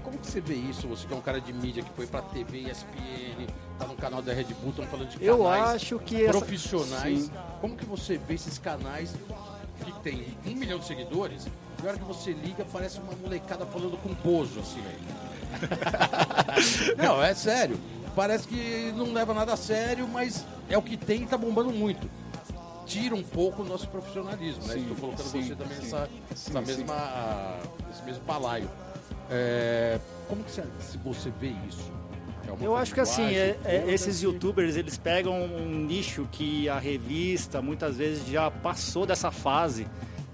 Como que você vê isso? Você que é um cara de mídia que foi pra TV, ESPN, tá no canal da Red Bull, estamos falando de canais Eu acho que essa- profissionais. Sim. Como que você vê esses canais que tem um milhão de seguidores e a hora que você liga parece uma molecada falando com bozo, assim, aí. não, é sério. Parece que não leva nada a sério, mas é o que tem e tá bombando muito. Tira um pouco o nosso profissionalismo, né? Sim, Estou colocando sim, você também sim. nessa, sim. mesma, nesse mesmo balaio. É, como que você, se você vê isso? É Eu acho que assim, é- é- esses youtubers, eles pegam um nicho que a revista muitas vezes já passou dessa fase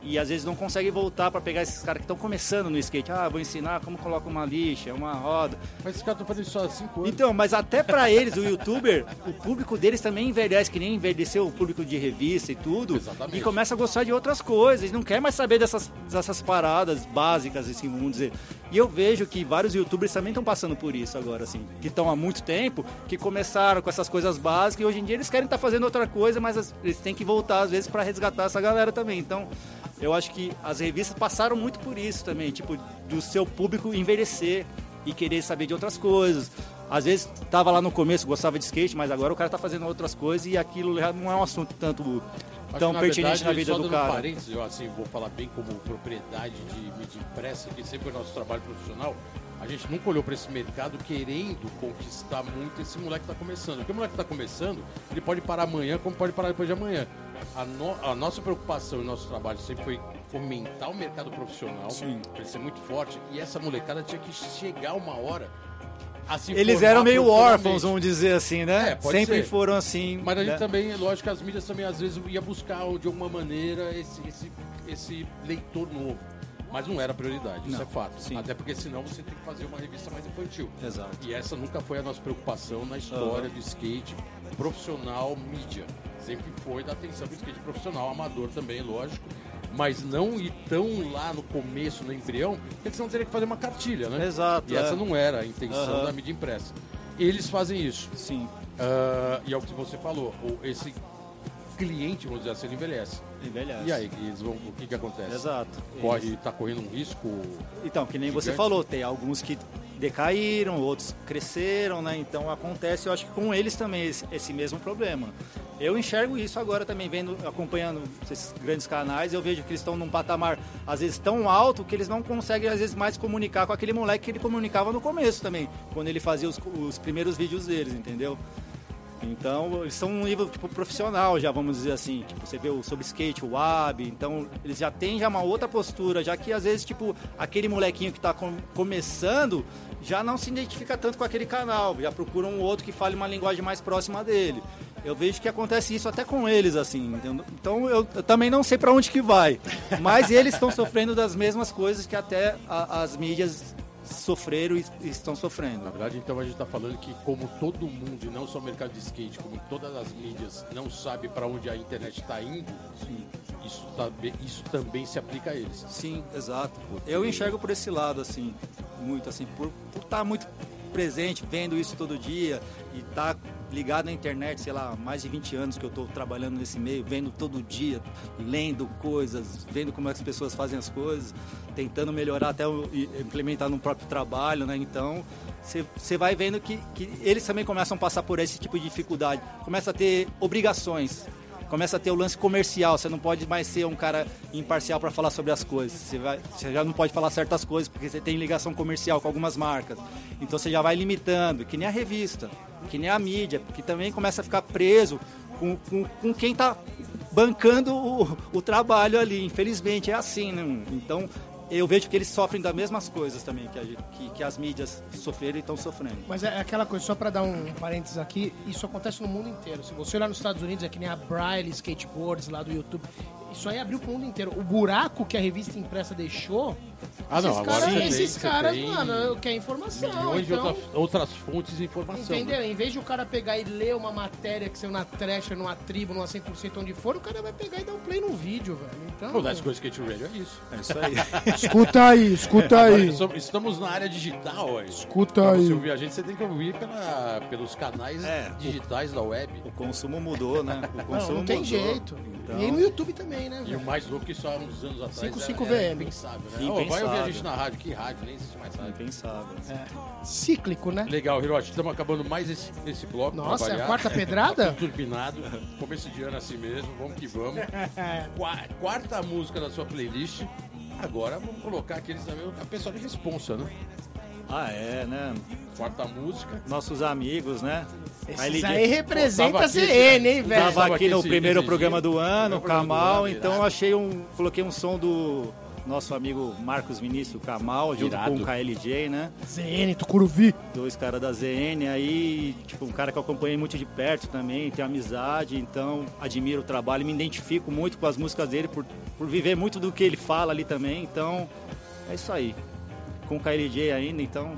e às vezes não consegue voltar para pegar esses caras que estão começando no skate. Ah, vou ensinar como coloca uma lixa, uma roda. Mas esses caras estão fazendo isso há cinco anos. Então, mas até pra eles, o youtuber, o público deles também envelhece, que nem envelheceu o público de revista e tudo. Exatamente. E começa a gostar de outras coisas, não quer mais saber dessas, dessas paradas básicas, assim, vamos dizer. E eu vejo que vários youtubers também estão passando por isso agora, assim, que estão há muito tempo, que começaram com essas coisas básicas e hoje em dia eles querem estar fazendo outra coisa, mas as- eles têm que voltar às vezes pra resgatar essa galera também. Então, eu acho que as revistas passaram muito por isso também, tipo, do seu público envelhecer e querer saber de outras coisas. Às vezes tava lá no começo, gostava de skate, mas agora o cara tá fazendo outras coisas e aquilo já não é um assunto tanto Acho tão na pertinente verdade, na vida do cara. parênteses, eu assim, vou falar bem como propriedade de mídia impressa, que sempre foi nosso trabalho profissional, a gente nunca olhou para esse mercado querendo conquistar muito esse moleque que tá começando. Porque o moleque que tá começando, ele pode parar amanhã como pode parar depois de amanhã. A, no- a nossa preocupação e nosso trabalho sempre foi fomentar o mercado profissional, para ele ser muito forte, e essa molecada tinha que chegar uma hora a se Eles eram meio órfãos, vamos dizer assim, né? É, Sempre ser. foram assim. Mas a gente né? também, é lógico que as mídias também às vezes ia buscar de alguma maneira esse, esse, esse leitor novo. Mas não era prioridade, isso Não, é fato. sim. Até porque senão você tem que fazer uma revista mais infantil. Exato. E essa nunca foi a nossa preocupação na história Aham. do skate profissional mídia. Sempre foi da atenção do skate profissional, amador também, lógico. Mas não ir tão lá no começo, no embrião, porque senão teria que fazer uma cartilha, né? Exato, E essa é. não era a intenção Aham. da mídia impressa. Eles fazem isso. Sim, Ah, e é o que você falou, esse cliente, vamos dizer assim, ele envelhece. envelhece. E aí, eles vão, o que que acontece? Exato. Corre, tá correndo um risco. Então, que nem você Gigante. falou, tem alguns que decaíram, outros cresceram, né? Então acontece, eu acho que com eles também esse, esse mesmo problema. Eu enxergo isso agora também, vendo, acompanhando esses grandes canais, eu vejo que eles estão num patamar, às vezes, tão alto que eles não conseguem, às vezes, mais comunicar com aquele moleque que ele comunicava no começo também, quando ele fazia os, os primeiros vídeos deles, entendeu? Então, eles são um nível tipo profissional já, vamos dizer assim. Tipo, você vê o sobre skate, o WAB, então eles já têm já uma outra postura, já que às vezes, tipo, aquele molequinho que está começando já não se identifica tanto com aquele canal, já procura um outro que fale uma linguagem mais próxima dele. Eu vejo que acontece isso até com eles, assim, entendeu? Então eu, eu também não sei para onde que vai, mas eles estão sofrendo das mesmas coisas que até a- as mídias sofreram e estão sofrendo. Na verdade, então a gente tá falando que como todo mundo, e não só o mercado de skate, como todas as mídias, não sabe para onde a internet está indo, isso, tá, isso também se aplica a eles. Sim, exato. Eu enxergo por esse lado, assim, muito assim, por estar muito presente, vendo isso todo dia e estar ligado na internet, sei lá, mais de 20 anos que eu estou trabalhando nesse meio, vendo todo dia, lendo coisas, vendo como as pessoas fazem as coisas, tentando melhorar até o, implementar no próprio trabalho, né? Então, você vai vendo que, que eles também começam a passar por esse tipo de dificuldade, começa a ter obrigações começa a ter o lance comercial. Você não pode mais ser um cara imparcial para falar sobre as coisas. Você, vai, você já não pode falar certas coisas porque você tem ligação comercial com algumas marcas. Então você já vai limitando, que nem a revista, que nem a mídia, que também começa a ficar preso com, com, com quem está bancando o, o trabalho ali. Infelizmente é assim, né? Então eu vejo que eles sofrem das mesmas coisas também que, a, que, que as mídias sofreram e estão sofrendo. Mas é aquela coisa, só para dar um parênteses aqui, isso acontece no mundo inteiro. Se você olhar nos Estados Unidos, é que nem a Braille Skateboards lá do YouTube. Isso aí abriu pro mundo inteiro. O buraco que a revista impressa deixou. Ah, não, esses agora caras, você esses você caras tem mano, quer informação. Milhões de então, outras, outras fontes de informação. Entendeu? né? Em vez de o cara pegar e ler uma matéria que saiu na Thrasher, numa tribo, numa 100% onde for, o cara vai pegar e dar um play no vídeo, velho. Então. Pô, Let's Go Skate Radio é isso. É isso aí. Escuta aí, escuta Agora, aí. estamos- Estamos na área digital, aí. Escuta Pra você aí. ouvir a gente, você tem que ouvir pela- pelos canais É, o- digitais da web. o consumo mudou, né? O Não, consumo não tem mudou. jeito. Então, E aí no YouTube também, né? E o mais louco que só há uns anos atrás 55 era, era VM. impensável, né? Vai ouvir a gente na rádio. Que rádio? Nem existe mais rádio. impensável. Cíclico, né? Legal, Hiroshi. Estamos acabando mais esse, esse bloco. Nossa, é a quarta pedrada? Turbinado. Começo de ano assim mesmo. Vamos que vamos. Qua- Quarta música da sua playlist. Agora vamos colocar aqueles também, a pessoa de responsa, né? Ah, é, né? Quarta música. Nossos amigos, né? Esses aí representa a CN, hein, velho? Tava aqui aqui no primeiro programa do ano, ano, então achei um. Coloquei um som do nosso amigo Marcos Vinícius Kamal, junto Irado. com o KLJ, né? ZN, Tucuruvi. Dois caras da ZN aí, tipo, um cara que eu acompanhei muito de perto também, tenho amizade, então admiro o trabalho, me identifico muito com as músicas dele por, por viver muito do que ele fala ali também, então é isso aí. Com o KLJ ainda, então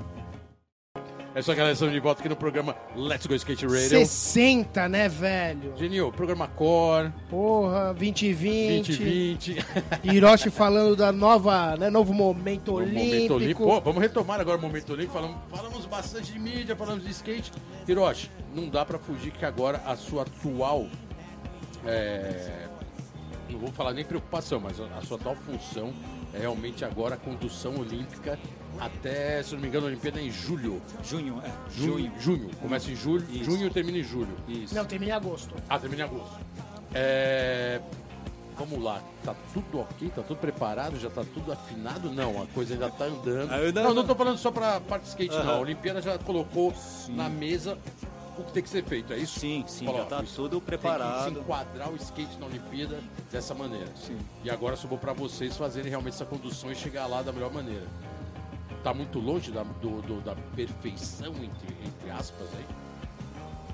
Essa galera estamos de volta aqui no programa Let's Go Skate Radio. 60, né, velho? Genil, programa Core, Porra, 2020. 2020. Hiroshi falando da nova, né, novo momento O olímpico. momento olímpico. Pô, vamos retomar agora o momento olímpico. Falamos, falamos bastante de mídia, falamos de skate. Hiroshi, não dá pra fugir que agora a sua atual. é, não vou falar nem preocupação, mas a sua atual função é realmente agora a condução olímpica até, se não me engano, a Olimpíada é em julho. junho, é, Junho. Junho. Começa em julho, Isso. junho e termina em julho. Isso. Não, termina em agosto. Ah, termina em agosto. É, Vamos lá, tá tudo ok? Tá tudo preparado? Já tá tudo afinado? Não, a coisa ainda tá andando. Ainda Não, não. não tô falando só pra parte de skate, não. A Olimpíada já colocou na mesa o que tem que ser feito, é isso? Sim, sim, Falou, já tá ó, tudo Tem que se preparado. enquadrar o skate na Olimpíada dessa maneira. Sim. E agora sobrou pra vocês fazerem realmente essa condução e chegar lá da melhor maneira. Tá muito longe da, do- do- da perfeição, entre, entre aspas, aí.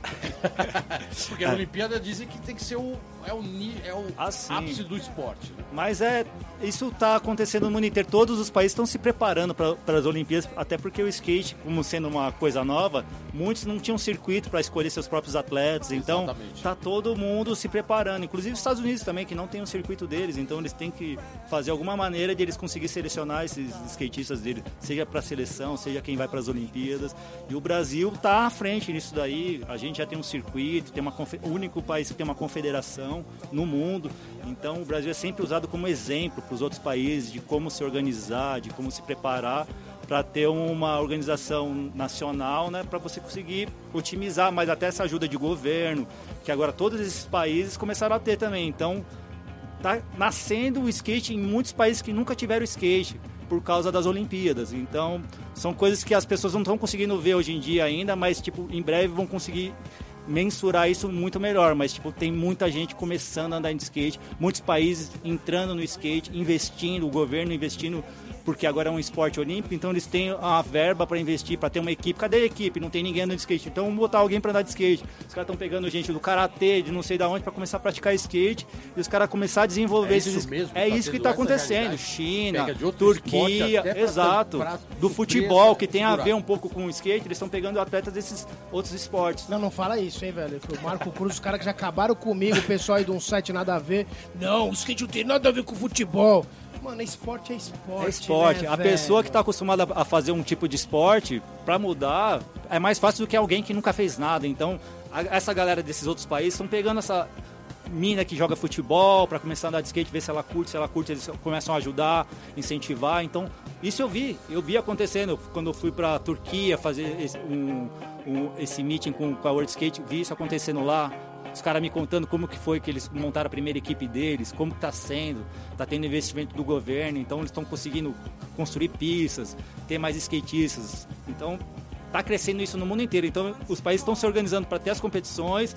Porque a Olimpíada dizem que tem que ser o, é o, é o Ah, sim. ápice do esporte. Né? Mas é, isso está acontecendo no mundo inteiro. Todos os países estão se preparando para as Olimpíadas, até porque o skate, como sendo uma coisa nova, muitos não tinham circuito para escolher seus próprios atletas. Então, Exatamente. tá todo mundo se preparando, inclusive os Estados Unidos também, que não tem um circuito deles. Então, eles têm que fazer alguma maneira de eles conseguir selecionar esses skatistas deles, seja para a seleção, seja quem vai para as Olimpíadas. E o Brasil está à frente nisso daí. A gente já tem um circuito, tem uma confe- o único país que tem uma confederação no mundo. Então o Brasil é sempre usado como exemplo para os outros países de como se organizar, de como se preparar para ter uma organização nacional, né, para você conseguir otimizar, mas até essa ajuda de governo, que agora todos esses países começaram a ter também. Então tá nascendo o skate em muitos países que nunca tiveram skate por causa das Olimpíadas. Então, são coisas que as pessoas não estão conseguindo ver hoje em dia ainda, mas tipo, em breve vão conseguir mensurar isso muito melhor, mas tipo, tem muita gente começando a andar de skate, muitos países entrando no skate, investindo, o governo investindo porque agora é um esporte olímpico, então eles têm a verba para investir, para ter uma equipe. Cadê a equipe? Não tem ninguém andando de skate. Então vamos botar alguém para andar de skate. Os caras estão pegando gente do karatê, de não sei da onde, para começar a praticar skate e os caras começar a desenvolver É esses isso mesmo, É tá isso que está acontecendo. China, esporte Turquia, pra- exato. pra do futebol, que tem a ver um pouco com o skate, eles estão pegando atletas desses outros esportes. Não, não fala isso, hein, velho. O Marco Cruz, os caras que já acabaram comigo, o pessoal aí de um site nada a ver. Não, o skate não tem nada a ver com futebol. Mano, esporte é esporte. É esporte. né, a velho? pessoa que está acostumada a fazer um tipo de esporte, para mudar, é mais fácil do que alguém que nunca fez nada. Então, a- essa galera desses outros países estão pegando essa mina que joga futebol para começar a andar de skate, ver se ela curte, se ela curte, eles começam a ajudar, incentivar. Então, isso eu vi, eu vi acontecendo quando eu fui para Turquia fazer esse, um, um- esse meeting com, com a World Skate, vi isso acontecendo lá. Os caras me contando como que foi que eles montaram a primeira equipe deles, como que tá sendo, tá tendo investimento do governo, então eles estão conseguindo construir pistas, ter mais skatistas. Então tá crescendo isso no mundo inteiro. Então os países estão se organizando para ter as competições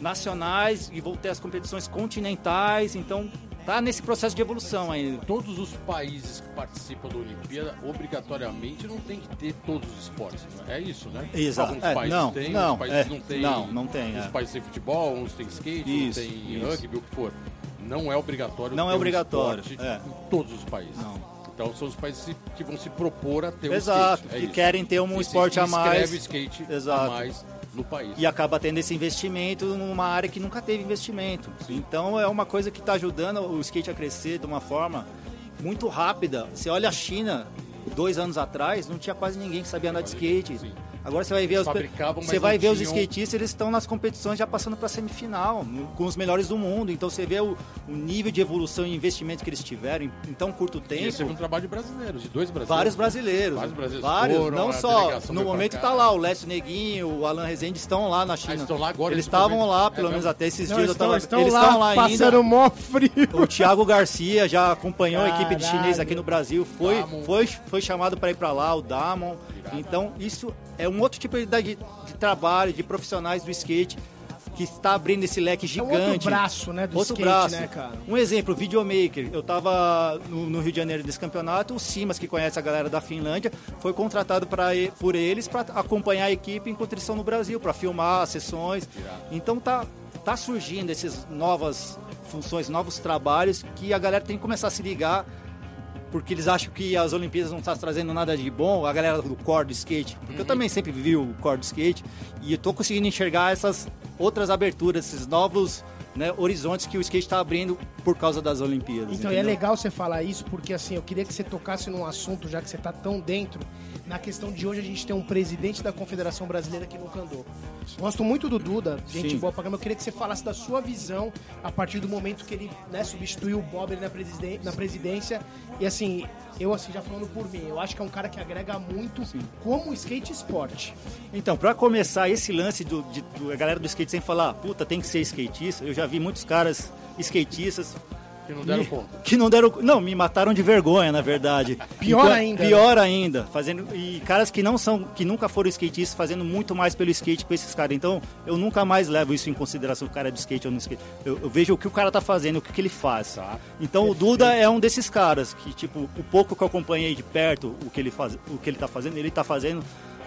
nacionais e vão ter as competições continentais. Então tá nesse processo de evolução ainda. Todos os países que participam da Olimpíada, obrigatoriamente, não tem que ter todos os esportes. né? É isso, né? Exato. Alguns É, países não, têm, não, outros países é, não têm. não, não tem, Uns é. países têm futebol, uns têm skate, uns têm isso. rugby, o que for. Não é obrigatório Não é um obrigatório, esporte é. em todos os países. Não. Então são os países que- vão se propor a ter um Exato, skate. É que isso. querem ter um E esporte a mais. inscreve skate Exato. a mais no país. e acaba tendo esse investimento numa área que nunca teve investimento. Então é uma coisa que está ajudando o skate a crescer de uma forma muito rápida. Você olha a China, dois anos atrás, não tinha quase ninguém que sabia andar de skate. Sim. Agora você vai ver os, você vai ver os skatistas, eles estão nas competições já passando para semifinal, no- com os melhores do mundo. Então você vê o, o nível de evolução e investimento que eles tiveram em, em tão curto E esse foi tempo. um trabalho de brasileiros, de dois brasileiros. Vários brasileiros. Vários brasileiros Vários, foram, não só. No momento cá. tá lá o Lécio Neguinho, o Alan Rezende estão lá na China. estão lá agora, Eles estavam lá, É pelo menos mesmo? até esses Não, dias eu estão, tava. estão eles lá, estão lá passando ainda. mó frio. O Thiago Garcia já acompanhou a equipe de Caralho. chinês aqui no Brasil, foi, Damon. foi, foi chamado para ir para lá, o Damon. Então, isso é um outro tipo de, de, trabalho, de profissionais do skate que está abrindo esse leque É um gigante. outro braço, né, do Outro skate, braço. né, cara? Um exemplo, videomaker. Eu estava no, no Rio de Janeiro desse campeonato, o Simas, que conhece a galera da Finlândia, foi contratado pra, por eles para acompanhar a equipe eles estão no Brasil, para filmar as sessões. Então tá, tá surgindo essas novas funções, novos trabalhos que a galera tem que começar a se ligar porque eles acham que as Olimpíadas não estão trazendo nada de bom, a galera do core do skate, porque eu também sempre vivi o core do skate, e eu tô conseguindo enxergar essas outras aberturas, esses novos né, horizontes que o skate está abrindo por causa das Olimpíadas. Então, é entendeu? legal você falar isso, porque assim, eu queria que você tocasse num assunto, já que você tá tão dentro, na questão de hoje a gente tem um presidente da Confederação Brasileira que nunca andou. Gosto muito do Duda, gente Sim. boa pra caramba. Eu queria que você falasse da sua visão a partir do momento que ele né, substituiu o Bob na, presiden- na presidência. E assim, eu assim, já falando por mim, eu acho que é um cara que agrega muito como skate esporte. Então, para começar esse lance do, de, do- a galera do skate sem falar, puta, tem que ser skatista, eu já vi muitos caras skatistas Que não deram conta. que não deram, não, me mataram de vergonha, na verdade. Pior ainda, né? Pior ainda, fazendo e caras que não são, que nunca foram skatistas, fazendo muito mais pelo skate com esses caras. Então, eu nunca mais levo isso em consideração, o cara é de skate ou não skate. Eu, eu vejo o que o cara tá fazendo, o que, que ele faz. Tá. Então, o Duda é um desses caras que, tipo, o pouco que eu acompanhei de perto, o que ele faz, o que ele tá fazendo, ele tá fazendo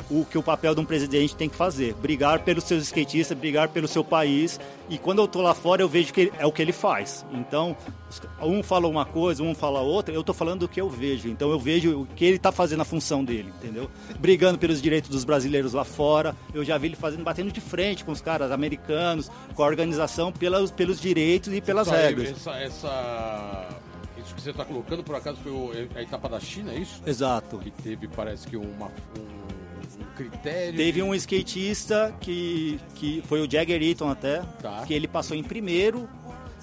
o que o papel de um presidente tem que fazer, brigar pelos seus skatistas, brigar pelo seu país. E quando eu tô lá fora, eu vejo que ele- é o que ele faz. Então, um fala uma coisa, um fala outra, eu tô falando do que eu vejo. Então, eu vejo o que ele tá fazendo a função dele, entendeu? Brigando pelos direitos dos brasileiros lá fora. Eu já vi ele fazendo, batendo de frente com os caras americanos, com a organização pelas, pelos direitos e pelas Isso aí, regras. Essa, essa- Isso que você está colocando, por acaso, foi o- a etapa da China, é isso? Exato. Que teve, parece que, uma, um, um critério. Teve um skatista que, que foi o Jagger Eaton até, Tá. que ele passou em primeiro,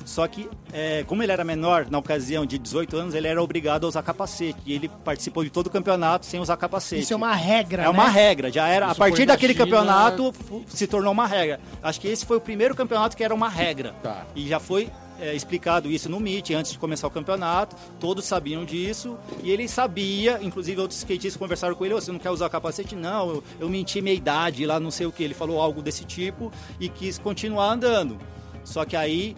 só que é, como ele era menor, na ocasião de 18 anos, ele era obrigado a usar capacete. E ele participou de todo o campeonato sem usar capacete. Isso é uma regra, É uma né? regra, já era. Isso a partir daquele China- campeonato se tornou uma regra. Acho que esse foi o primeiro campeonato que era uma regra. Tá. E já foi é, explicado isso no Meet antes de começar o campeonato. Todos sabiam disso. E ele sabia, inclusive outros skatistas conversaram com ele: "Ô, você não quer usar capacete? Não, eu, eu menti minha idade lá, não sei o que. Ele falou algo desse tipo e quis continuar andando. Só que aí.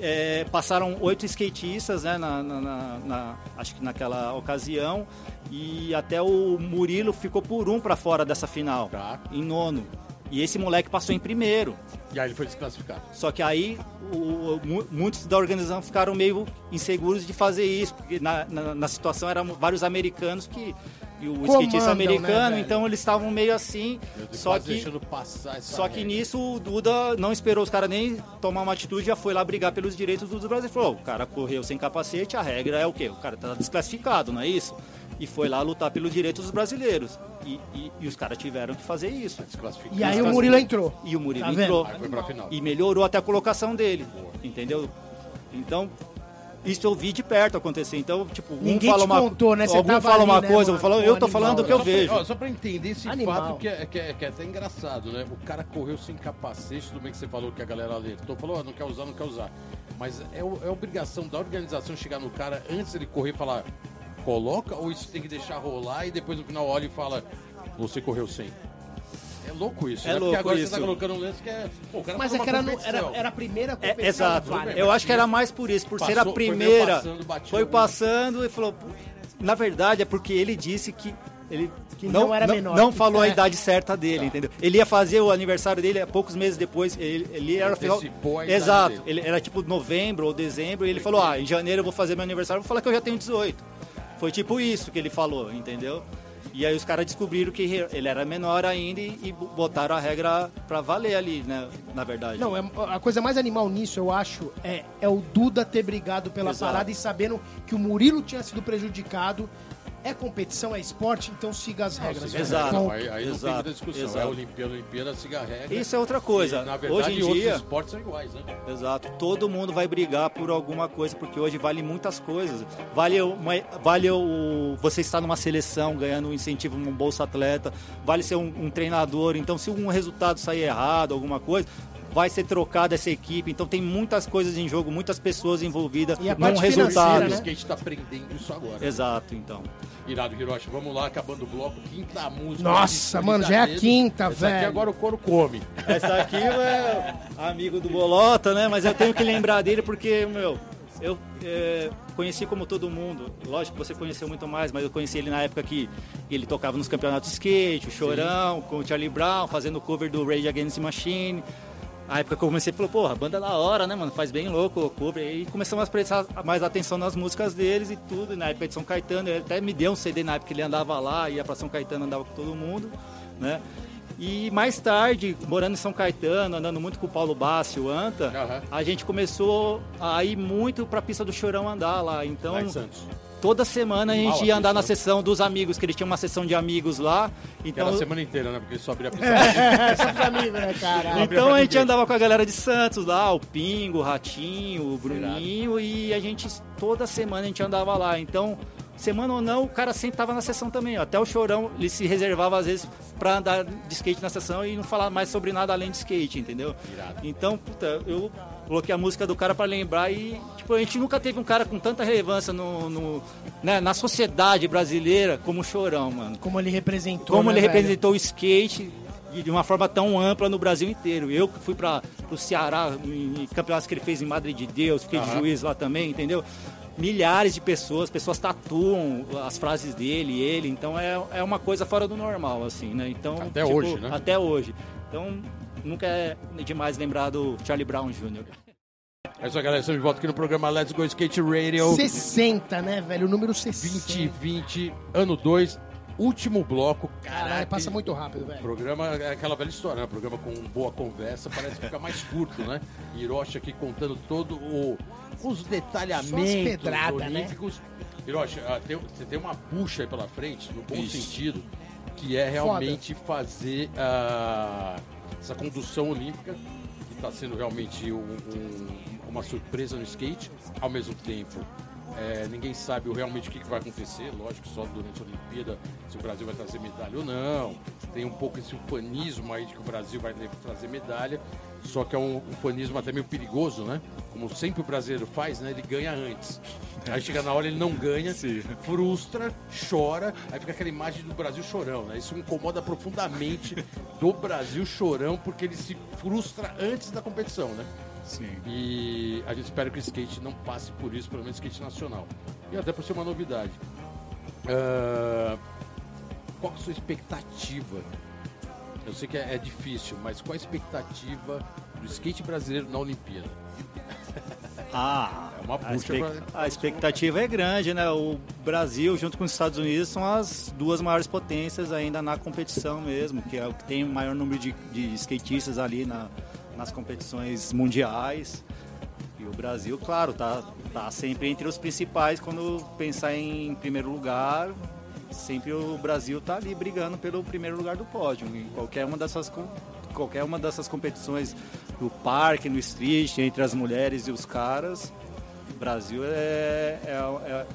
é, passaram oito skatistas, né, na, na- na- na- acho que naquela ocasião, e até o Murilo ficou por um para fora dessa final, Tá. em nono. E esse moleque passou em primeiro. E aí ele foi desclassificado. Só que aí o- mu- muitos da organização ficaram meio inseguros de fazer isso, porque na, na, na situação eram vários americanos que. E o Comandam, skatista né, americano, velho? então eles estavam meio assim. Só que, só que regra. nisso o Duda não esperou os caras nem tomar uma atitude, já foi lá brigar pelos direitos dos brasileiros. Falou: o cara correu sem capacete, a regra é o quê? O cara tá desclassificado, não é isso? E foi lá lutar pelos direitos dos brasileiros. E, e- e os caras tiveram que fazer isso. E aí o Murilo entrou. E o Murilo Tá entrou. Aí foi pra final. E melhorou até a colocação dele. Entendeu? Então, isso eu vi de perto acontecer. Então, tipo, um Ninguém fala te uma contou, né? Você algum tava fala ali, uma né, coisa, eu mano? vou falar, Pô, eu tô animal, falando o que eu pra- vejo. ó, só pra entender esse Animal. fato que é, que, é, que é até engraçado, né? O cara correu sem capacete, tudo bem que você falou que a galera alertou, falou, ó, não quer usar, não quer usar. Mas é, é obrigação da organização chegar no cara antes dele correr e falar, coloca, ou isso tem que deixar rolar e depois no final olha e fala, você correu sem. É louco isso, É né? louco Porque agora isso. você tá colocando um lance que é. Pô, o cara Mas tá é que era, no- era, era a primeira É, competição. exato. da Vale. Eu acho que era mais por isso, por ser a Passou- foi primeira. passando, bateu Foi passando e falou. "Pô", Na verdade, é porque ele disse que. Ele Que não era menor. não falou a É. idade certa dele, entendeu? Ele ia fazer o aniversário dele há poucos meses depois. Ele, ele era final. A Exato. dele. Ele era tipo novembro ou dezembro. E ele falou: Ah, em janeiro eu vou fazer meu aniversário, vou falar que eu já tenho 18. Foi tipo isso que ele falou, entendeu? E aí os caras descobriram que ele era menor ainda e, e botaram a regra pra valer ali, né? Na verdade. Não, é, a coisa mais animal nisso, eu acho, é, é o Duda ter brigado pela Exato. parada e sabendo que o Murilo tinha sido prejudicado. É competição, é esporte, então siga as regras. Siga Exato. Então, não, aí, aí não tem Exato, muita discussão. É exato. Olimpíada, Olimpíada, siga a regra. Isso é outra coisa. E, na verdade, Hoje em outros dia- esportes são iguais, né? Exato. Todo mundo vai brigar por alguma coisa, porque hoje vale muitas coisas. Vale, uma, vale o, você estar numa seleção, ganhando um incentivo, um bolsa atleta. Vale ser um, um treinador. Então, se um resultado sair errado, alguma coisa, vai ser trocada essa equipe. Então, tem muitas coisas em jogo, muitas pessoas envolvidas E a num parte resultado. O né? skate tá aprendendo isso agora. Exato, então. Irado, Hiroshi. Vamos lá, acabando o bloco. Quinta música. Nossa, mano, já é a quinta, Essa aqui velho. agora o couro come. Essa aqui é amigo do Bolota, né? Mas eu tenho que lembrar dele porque, meu, eu é, conheci como todo mundo. Lógico que você conheceu muito mais, mas eu conheci ele na época que ele tocava nos campeonatos de skate, o Chorão, com o Charlie Brown, fazendo cover do Rage Against the Machine. A época que eu comecei, falou, porra, banda da hora, né, mano? Faz bem louco cover. E começamos a prestar mais atenção nas músicas deles e tudo. E na época de São Caetano, ele até me deu um CD na época que ele andava lá, ia pra São Caetano, andava com todo mundo, né? E mais tarde, morando em São Caetano, andando muito com o Paulo Bassi, o Anta, Aham. a gente começou a ir muito pra pista do Chorão andar lá. Então, Lá em Santos. Toda semana a gente Mal ia andar na sessão dos amigos, que ele tinha uma sessão de amigos lá. Então, Então, a semana inteira, né? Porque ele só abria a pista. É, só pra mim, né, cara? Então pra a gente andava com a galera de Santos lá, o Pingo, o Ratinho, o Bruninho, e a gente, toda semana a gente andava lá. Então, semana ou não, o cara sempre tava na sessão também. ó. Até o Chorão, ele se reservava às vezes pra andar de skate na sessão e não falar mais sobre nada além de skate, entendeu? Irado. Então, puta, eu coloquei a música do cara pra lembrar e, tipo, a gente nunca teve um cara com tanta relevância no, no- né, na sociedade brasileira como o Chorão, mano Como ele representou. como né, ele velho? representou o skate de uma forma tão ampla no Brasil inteiro. Eu que fui para o Ceará, em, em campeonatos que ele fez em Madre de Deus, fiquei de Aham. juiz lá também, entendeu? Milhares de pessoas, pessoas tatuam as frases dele, ele, então é, é uma coisa fora do normal, assim, né? Então, Até hoje, né? Até hoje. Então, nunca é demais lembrar do Charlie Brown Jr. É isso aí, galera. Estamos de volta aqui no programa Let's Go Skate Radio 60, né, velho? O número 60. 2020, ano 2, último bloco. Caralho, Caraca, passa muito rápido, velho. Programa é aquela velha história, né? Programa com boa conversa parece que fica mais curto, né? Hiroshi aqui contando todo o os detalhamentos pedrada, né? olímpicos. Hiroshi, ah, tem- você tem uma bucha aí pela frente, no bom Ixi. sentido, que é realmente fazer ah, essa condução olímpica, que está sendo realmente um- um- uma surpresa no skate, ao mesmo tempo. É, ninguém sabe realmente o que, vai acontecer, lógico, só durante a Olimpíada, se o Brasil vai trazer medalha ou não. Tem um pouco esse ufanismo aí de que o Brasil vai trazer medalha, só que é um ufanismo até meio perigoso, né? Como sempre o brasileiro faz, né? Ele ganha antes. Aí chega na hora ele não ganha, frustra, chora, aí fica aquela imagem do Brasil chorão, né? Isso incomoda profundamente do Brasil chorão, porque ele se frustra antes da competição, né? Sim. E a gente espera que o skate não passe por isso, pelo menos skate nacional. E até por ser uma novidade. Ah, qual que a sua expectativa? Eu sei que é, é difícil, mas qual a expectativa do skate brasileiro na Olimpíada? Ah, É uma a, bucha expec- pra- a expectativa é grande, né? O Brasil, junto com os Estados Unidos, são as duas maiores potências ainda na competição mesmo, que é o que tem o maior número de, de skatistas ali na- nas competições mundiais. E o Brasil, claro, tá, tá sempre entre os principais quando pensar em primeiro lugar. Sempre o Brasil tá ali brigando pelo primeiro lugar do pódio. Em qualquer uma dessas, qualquer uma dessas competições, no parque, no street, entre as mulheres e os caras, o Brasil é, é,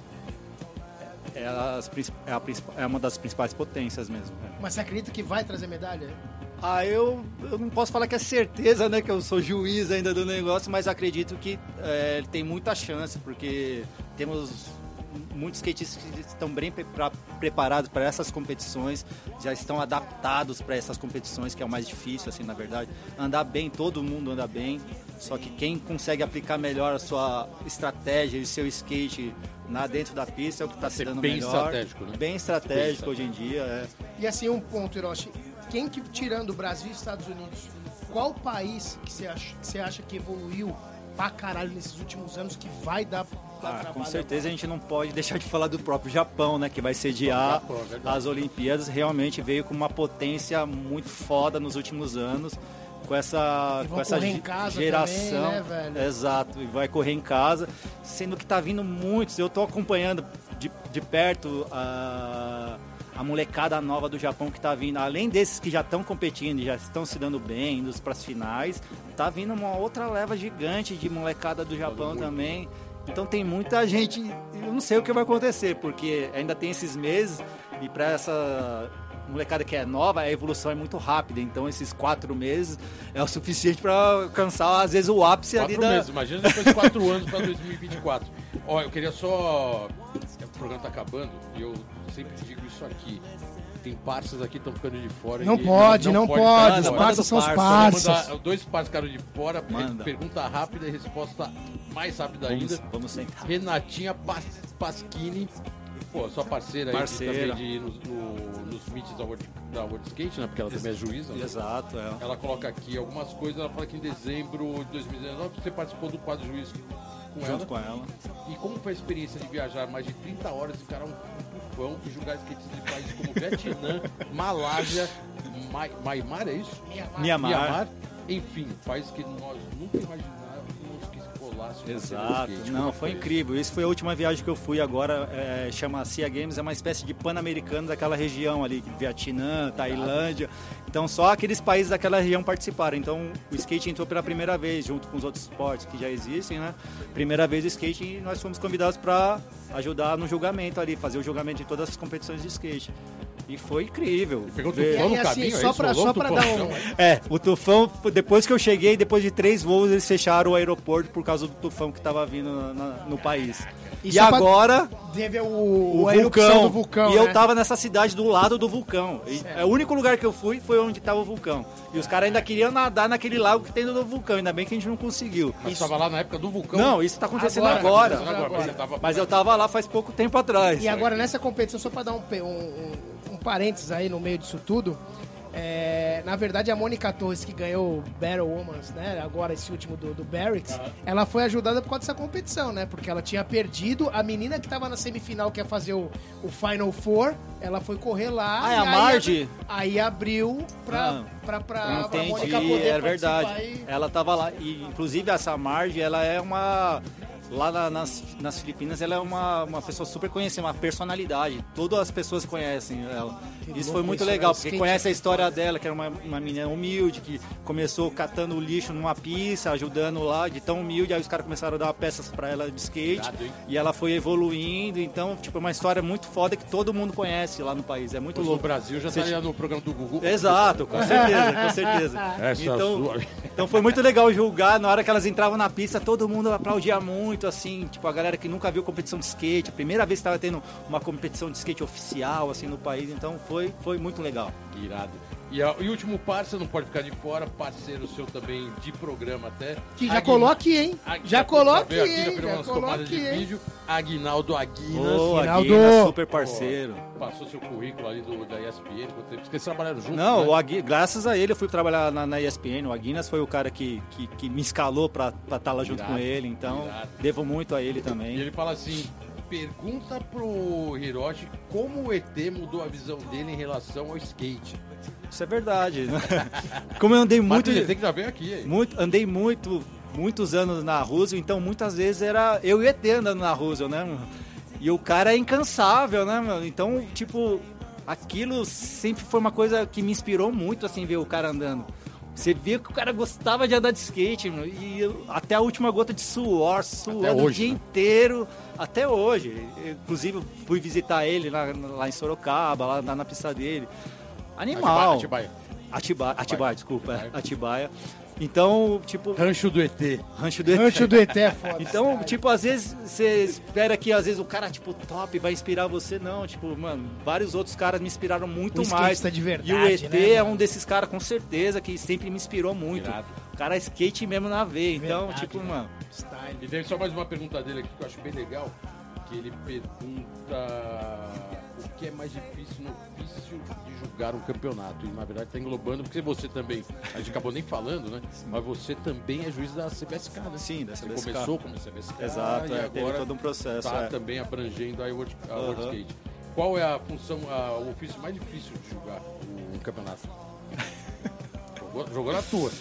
é, é, as é a é uma das principais potências mesmo. né? Mas você acredita que vai trazer medalha? Ah, eu, eu não posso falar que é certeza, né? Que eu sou juiz ainda do negócio, mas acredito que é, tem muita chance, porque temos muitos skatistas que estão bem pre- preparados para essas competições, já estão adaptados para essas competições, que é o mais difícil, assim, na verdade. Andar bem, todo mundo anda bem, só que quem consegue aplicar melhor a sua estratégia e seu skate na dentro da pista é o que está se dando bem melhor. estratégico, né? Bem estratégico hoje em dia, é. E assim, um ponto, Hiroshi. Quem que, tirando o Brasil e Estados Unidos, qual país que você acha, que você acha que evoluiu pra caralho nesses últimos anos que vai dar, Ah, com certeza a gente não pode deixar de falar do próprio Japão, né? Que vai sediar Japão, é as Olimpíadas. Realmente veio com uma potência muito foda nos últimos anos. Com essa, com essa correr em ge- casa geração. também, né, velho? Exato, e vai correr em casa. Sendo que tá vindo muitos. Eu tô acompanhando de, de perto a, a molecada nova do Japão que tá vindo. Além desses que já estão competindo e já estão se dando bem, indo para as finais, tá vindo uma outra leva gigante de molecada do Japão também. Então tem muita gente, eu não sei o que vai acontecer, porque ainda tem esses meses e para essa molecada que é nova, a evolução é muito rápida. Então esses quatro meses é o suficiente para alcançar, às vezes, o ápice ali Quatro da. meses, imagina depois de quatro anos para 2024. Ó, eu queria só. O programa tá acabando e eu sempre digo isso aqui. Tem parças aqui que estão ficando de fora. Não e pode, não, pode pode. ficar Os parças são os parças. Mandar dois parças ficaram de fora, Manda. pergunta rápida e resposta mais rápida Vamos, ainda. vamos sentar. Renatinha Pas- Pasquini, pô, sua parceira aí de, Parceira. também de, ir nos, no- nos meets da World, da World Skate, né? Porque ela também é juíza. né? Exato, é. Ela coloca aqui algumas coisas, ela fala que em dezembro de 2019 você participou do quadro juiz com ela. Junto com ela. E como foi a experiência de viajar mais de 30 horas, encarar um, um tufão e julgar skatistas de países como Vietnã, Malásia, Mai- Myanmar, é isso? Mianmar. Enfim, países que nós nunca imaginávamos Exato, não, foi incrível. Isso foi a última viagem que eu fui agora, é, chama Cia Games, é uma espécie de pan-americano daquela região ali, Vietnã, Tailândia. Então só aqueles países daquela região participaram. Então o skate entrou pela primeira vez, junto com os outros esportes que já existem, né? Primeira vez o skate e nós fomos convidados para ajudar no julgamento ali, fazer o julgamento de todas as competições de skate. E foi incrível. Pegou Ver- tufão no assim, caminho, é só pra- só pra dar um- É, o tufão, depois que eu cheguei, depois de três voos, eles fecharam o aeroporto por causa do tufão que estava vindo na- na- no país. E E, pra- agora, Teve o, o a erupção vulcão. do vulcão. e eu né? tava nessa cidade do lado do vulcão. E é, o único lugar que eu fui foi onde tava o vulcão. E os caras ainda queriam nadar naquele lago que tem do vulcão. Ainda bem que a gente não conseguiu. Mas estava lá na época do vulcão. Não, isso tá acontecendo Agora, agora. Agora, agora, mas você tava- Mas eu tava lá faz pouco tempo atrás. E agora nessa competição, só pra dar um, um, um, um parênteses aí no meio disso tudo, é, na verdade a Mônica Torres, que ganhou o Battle Womans, né, agora esse último do, do Barracks, ela foi ajudada por causa dessa competição, né, porque ela tinha perdido, a menina que tava na semifinal, que ia fazer o, o Final Four, ela foi correr lá. Ah, é a aí Marge? Aí abriu pra, Ah, pra, pra, pra Mônica poder é verdade. e- Ela tava lá. E, inclusive, essa Marge, ela é uma. Lá na- nas, nas Filipinas, ela é uma, uma pessoa super conhecida, uma personalidade. Todas as pessoas conhecem ela. Isso foi muito legal, O porque conhece a história dela, que era uma, uma menina humilde, que começou catando lixo numa pista, ajudando lá, de tão humilde. Aí os caras começaram a dar peças pra ela de skate. E ela foi evoluindo. Então, tipo, é uma história muito foda que todo mundo conhece lá no país. É muito Pois louco. Brasil já Você- estaria no programa do Gugu. Exato, com certeza, com certeza. Essa então, sua- então foi muito legal julgar, na hora que elas entravam na pista, todo mundo aplaudia muito, assim, tipo, a galera que nunca viu competição de skate, a primeira vez que estava tendo uma competição de skate oficial, assim, no país, então foi, foi muito legal. Irado. E, a- e o último parceiro, não pode ficar de fora, parceiro seu também de programa até. Que já Agui- coloque, hein? Ag- Já coloque, veio aqui, já hein? Já umas tomadas coloque, de hein? vídeo. Aguinaldo Aguinas. Ô, Aguinaldo! Aguina, super parceiro. Passou seu currículo ali do, da ESPN? Porque vocês trabalharam juntos, Não, né? o Agui, graças a ele eu fui trabalhar na, na ESPN, o Aguinas foi o cara que, que, que me escalou pra estar lá junto Irado, com ele, então irado. devo muito a ele E também. ele fala assim, pergunta pro Hiroshi como o ET mudou a visão dele em relação ao skate. Isso é verdade. né? Como eu andei muito... Muito... tem que já veio aqui, hein? Muito, andei muito, muitos anos na Roosevelt, então muitas vezes era eu e o ET andando na Roosevelt, né? E o cara é incansável, né, mano? Então, tipo, aquilo sempre foi uma coisa que me inspirou muito, assim, ver o cara andando. Você via que o cara gostava de andar de skate, mano, e até a última gota de suor, suando o hoje, dia né? inteiro, até hoje. Eu, Inclusive, fui visitar ele lá, lá em Sorocaba, lá na, na pista dele. Animal. Atibaia. Atibaia, Atibaia, desculpa, é, Atibaia. Atibaia. Então, tipo, Rancho do ET. rancho do ET. Rancho do ET é foda. Então, cara. tipo, às vezes você espera que às vezes o cara, tipo, top vai inspirar você. Não, tipo, mano, vários outros caras me inspiraram muito O mais. skatista de verdade, E o ET né, é um desses caras, com certeza, que sempre me inspirou muito. O cara é skate mesmo na veia. Então, Verdade, tipo, né? mano. Style. E tem só mais uma pergunta dele aqui que eu acho bem legal. Que ele pergunta que é mais difícil no ofício de julgar um campeonato. E na verdade está englobando, porque você também, a gente acabou nem falando, né? Mas você também é juiz da CBSK, né? Sim, da Você CBSK. começou como CBSK Exato, e é, agora todo um processo. está é. também abrangendo a World, a World. Skate. Qual é a função, a- o ofício mais difícil de julgar um campeonato? jogou, jogou na tua.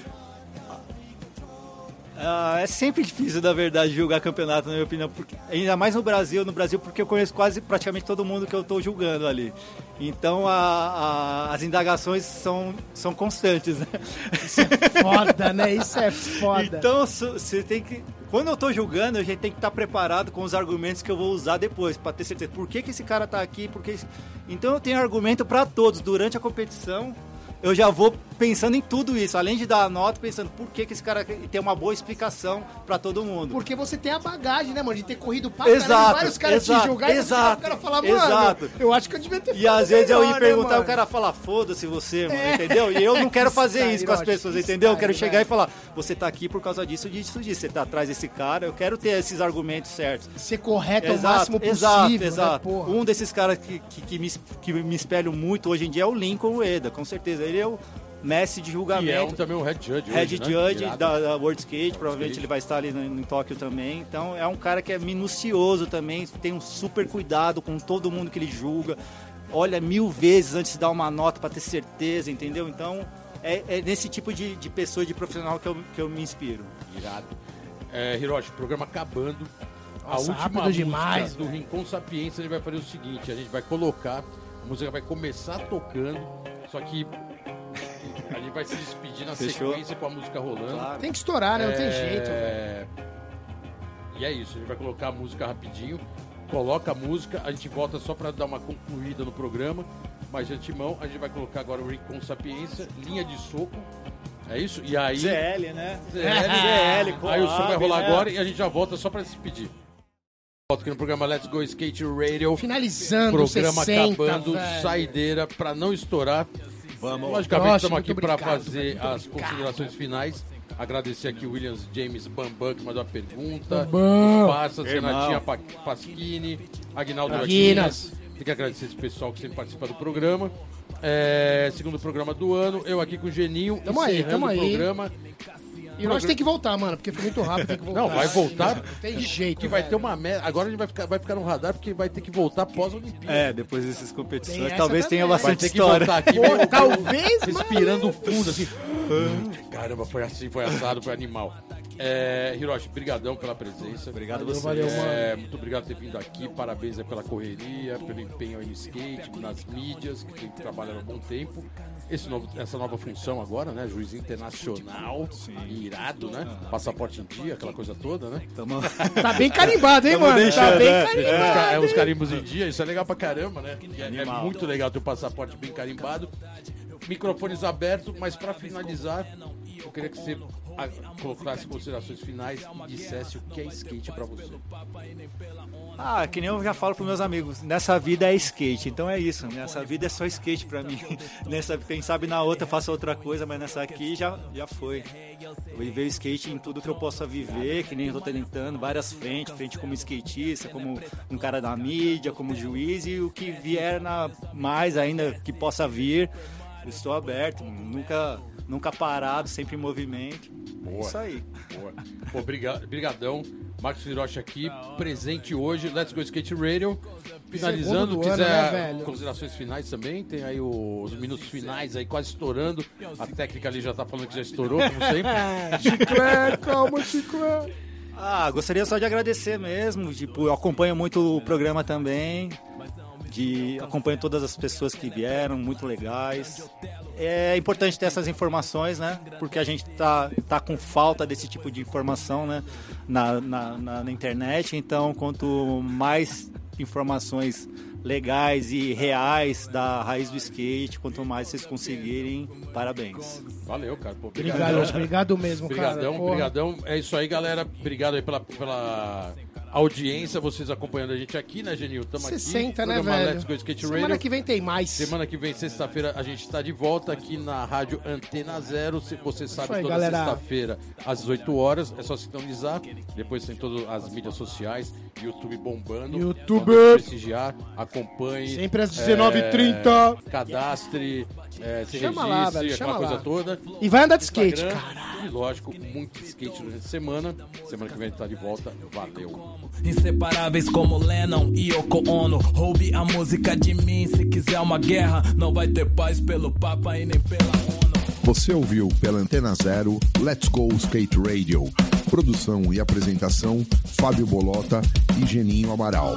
Ah, é sempre difícil, na verdade, julgar campeonato, na minha opinião. Porque, ainda mais no Brasil, no Brasil, porque eu conheço quase praticamente todo mundo que eu estou julgando ali. Então a- a- as indagações são, são constantes, né? Isso é foda, né? Isso é foda. Então você tem que. Quando eu tô julgando, a gente tem que estar preparado com os argumentos que eu vou usar depois, para ter certeza. Por que, que esse cara tá aqui? Por que Então eu tenho argumento para todos durante a competição. Eu já vou pensando em tudo isso, além de dar a nota, pensando por que, que esse cara ter uma boa explicação para todo mundo. Porque você tem a bagagem, né, mano? De ter corrido pra Exato, caralho, vários caras te exato, julgarem e exato, o cara falar, mano, exato. eu acho que eu devia ter E às vezes eu melhor, ia né, perguntar, mano? o cara fala, foda-se você, mano, entendeu? E eu não quero fazer Style, isso com as pessoas, entendeu? Eu quero style, chegar velho. e falar, você tá aqui por causa disso, disso, disso. Você tá atrás desse cara, eu quero ter esses argumentos certos. Ser correto ao máximo possível, exato, né, exato. porra? Um desses caras que, que, que me, que me espelho muito hoje em dia é o Lincoln Ueda, com certeza. Ele é o mestre de E é um, julgamento. também um head judge. Head hoje, né? Judge Irado. da, da World Skate, provavelmente Skate. ele vai estar ali no, em Tóquio também. Então é um cara que é minucioso também, tem um super cuidado com todo mundo que ele julga. Olha mil vezes antes de dar uma nota para ter certeza, entendeu? Então é, é nesse tipo de, de pessoa, de profissional que eu, que eu me inspiro. Irado. É, Hiroshi, programa acabando. a Nossa, última rápido música demais, do Rincon Sapiência, a gente vai fazer o seguinte, a gente vai colocar, a música vai começar tocando, só que a gente vai se despedir na Fechou. sequência com a música rolando. Claro. Tem que estourar, né? Não tem É, jeito. E é isso, a gente vai colocar a música rapidinho, coloca a música, a gente volta só para dar uma concluída no programa, mas de antemão a gente vai colocar agora o Rincon Sapiência, linha de soco, é isso? E aí... ZL, né? ZL, ZL, Aí o som vai rolar né? agora e a gente já volta só pra se despedir. Volto aqui no programa Let's Go Skate Radio. Finalizando, Programa 60, acabando, velho. saideira pra não estourar. Vamos. Logicamente, Nossa, estamos aqui obrigado, fazer muito as obrigado. considerações finais. Agradecer aqui o Williams James Bambam, que mandou a pergunta. Bambam. Passas. Renatinha Pa- Pasquini, Aguinaldo Aguinas. Latinas. Tem que agradecer esse pessoal que sempre participa do programa. É, segundo programa do ano, eu aqui com o Geninho, Tamo aí, encerrando tamo o aí. E nós tem que voltar, mano, porque foi muito rápido, tem que voltar. Não, vai voltar. Não tem jeito, Que vai velho. ter uma merda. Agora a gente vai ficar, vai ficar no radar porque vai ter que voltar pós-Olimpíada. É, depois dessas competições, talvez tenha também. Bastante história. voltar aqui. Pô, talvez, Respirando fundo, assim. Caramba, foi assim, foi assado, foi animal. É, Hiroshi, brigadão pela presença. Obrigado a Valeu, você. valeu, É, muito obrigado por ter vindo aqui. Parabéns pela correria, pelo empenho aí no skate, nas mídias, que tem trabalhado há um bom tempo. Esse novo, essa nova função agora, né? Juiz internacional. Irado, né? Passaporte em dia, aquela coisa toda, né? Tamo... Tá bem carimbado, hein, Tamo mano? tá deixando, bem né? Carimbado. ca- é, os carimbos em dia, isso é legal pra caramba, né? É, é muito legal ter o passaporte bem carimbado. Microfones abertos, mas pra finalizar, eu queria que você colocasse considerações finais e dissesse o que é skate pra você. Ah, que nem eu já falo pros meus amigos, nessa vida é skate, então é isso, nessa vida é só skate pra mim. Nessa, quem sabe na outra eu faço outra coisa, mas nessa aqui já, já foi. Eu viver o skate em tudo que eu possa viver, que nem eu tô tentando, várias frentes, frente como skatista, como um cara da mídia, como juiz e o que vier na, mais ainda que possa vir, eu estou aberto, nunca, nunca parado, sempre em movimento. Boa. É isso aí. Boa. Pô, briga- brigadão. Marcos Hiroshi aqui, presente hoje, Let's Go Skate Radio. Finalizando, quiser ano, né, velho? considerações finais também, tem aí os minutos finais aí quase estourando. A técnica ali já tá falando que já estourou, como sempre. Chiclete, calma, chiclete. Ah, gostaria só de agradecer mesmo. Tipo, eu acompanho muito o programa também. De, acompanho todas as pessoas que vieram, muito legais. É importante ter essas informações, né? Porque a gente tá, tá com falta desse tipo de informação, né? Na, na, na- na internet. Então, quanto mais informações legais e reais da raiz do skate. Quanto mais vocês conseguirem, parabéns. Valeu, cara. Pô, Obrigado, obrigado mesmo, Obrigadão, cara. obrigadão. É isso aí, galera. Obrigado aí pela, pela audiência, vocês acompanhando a gente aqui, né, Genil? Tamo 60, aqui. né, velho? Let's Go Skate Semana Radio. que vem tem mais. Semana que vem, sexta-feira, a gente está de volta aqui na Rádio Antena Zero. Se você sabe, aí, toda sexta-feira, às 18 horas. É só sintonizar. Depois tem todas as mídias sociais, YouTube bombando. YouTube. Prestigiar, acompanhe. Sempre às é, 19h30. Cadastre, é, se Chama registre, lá, velho, aquela chama coisa lá. toda. E vai andar de skate, cara. E lógico, muito skate durante a semana. Semana que vem a gente tá de volta. Valeu. Inseparáveis como Lennon e Yoko Ono. Roube a música de mim. Se quiser uma guerra, não vai ter paz pelo Papa e nem pela ONU. Você ouviu pela Antena Zero Let's Go Skate Radio. Produção e apresentação Fábio Bolota e Geninho Amaral.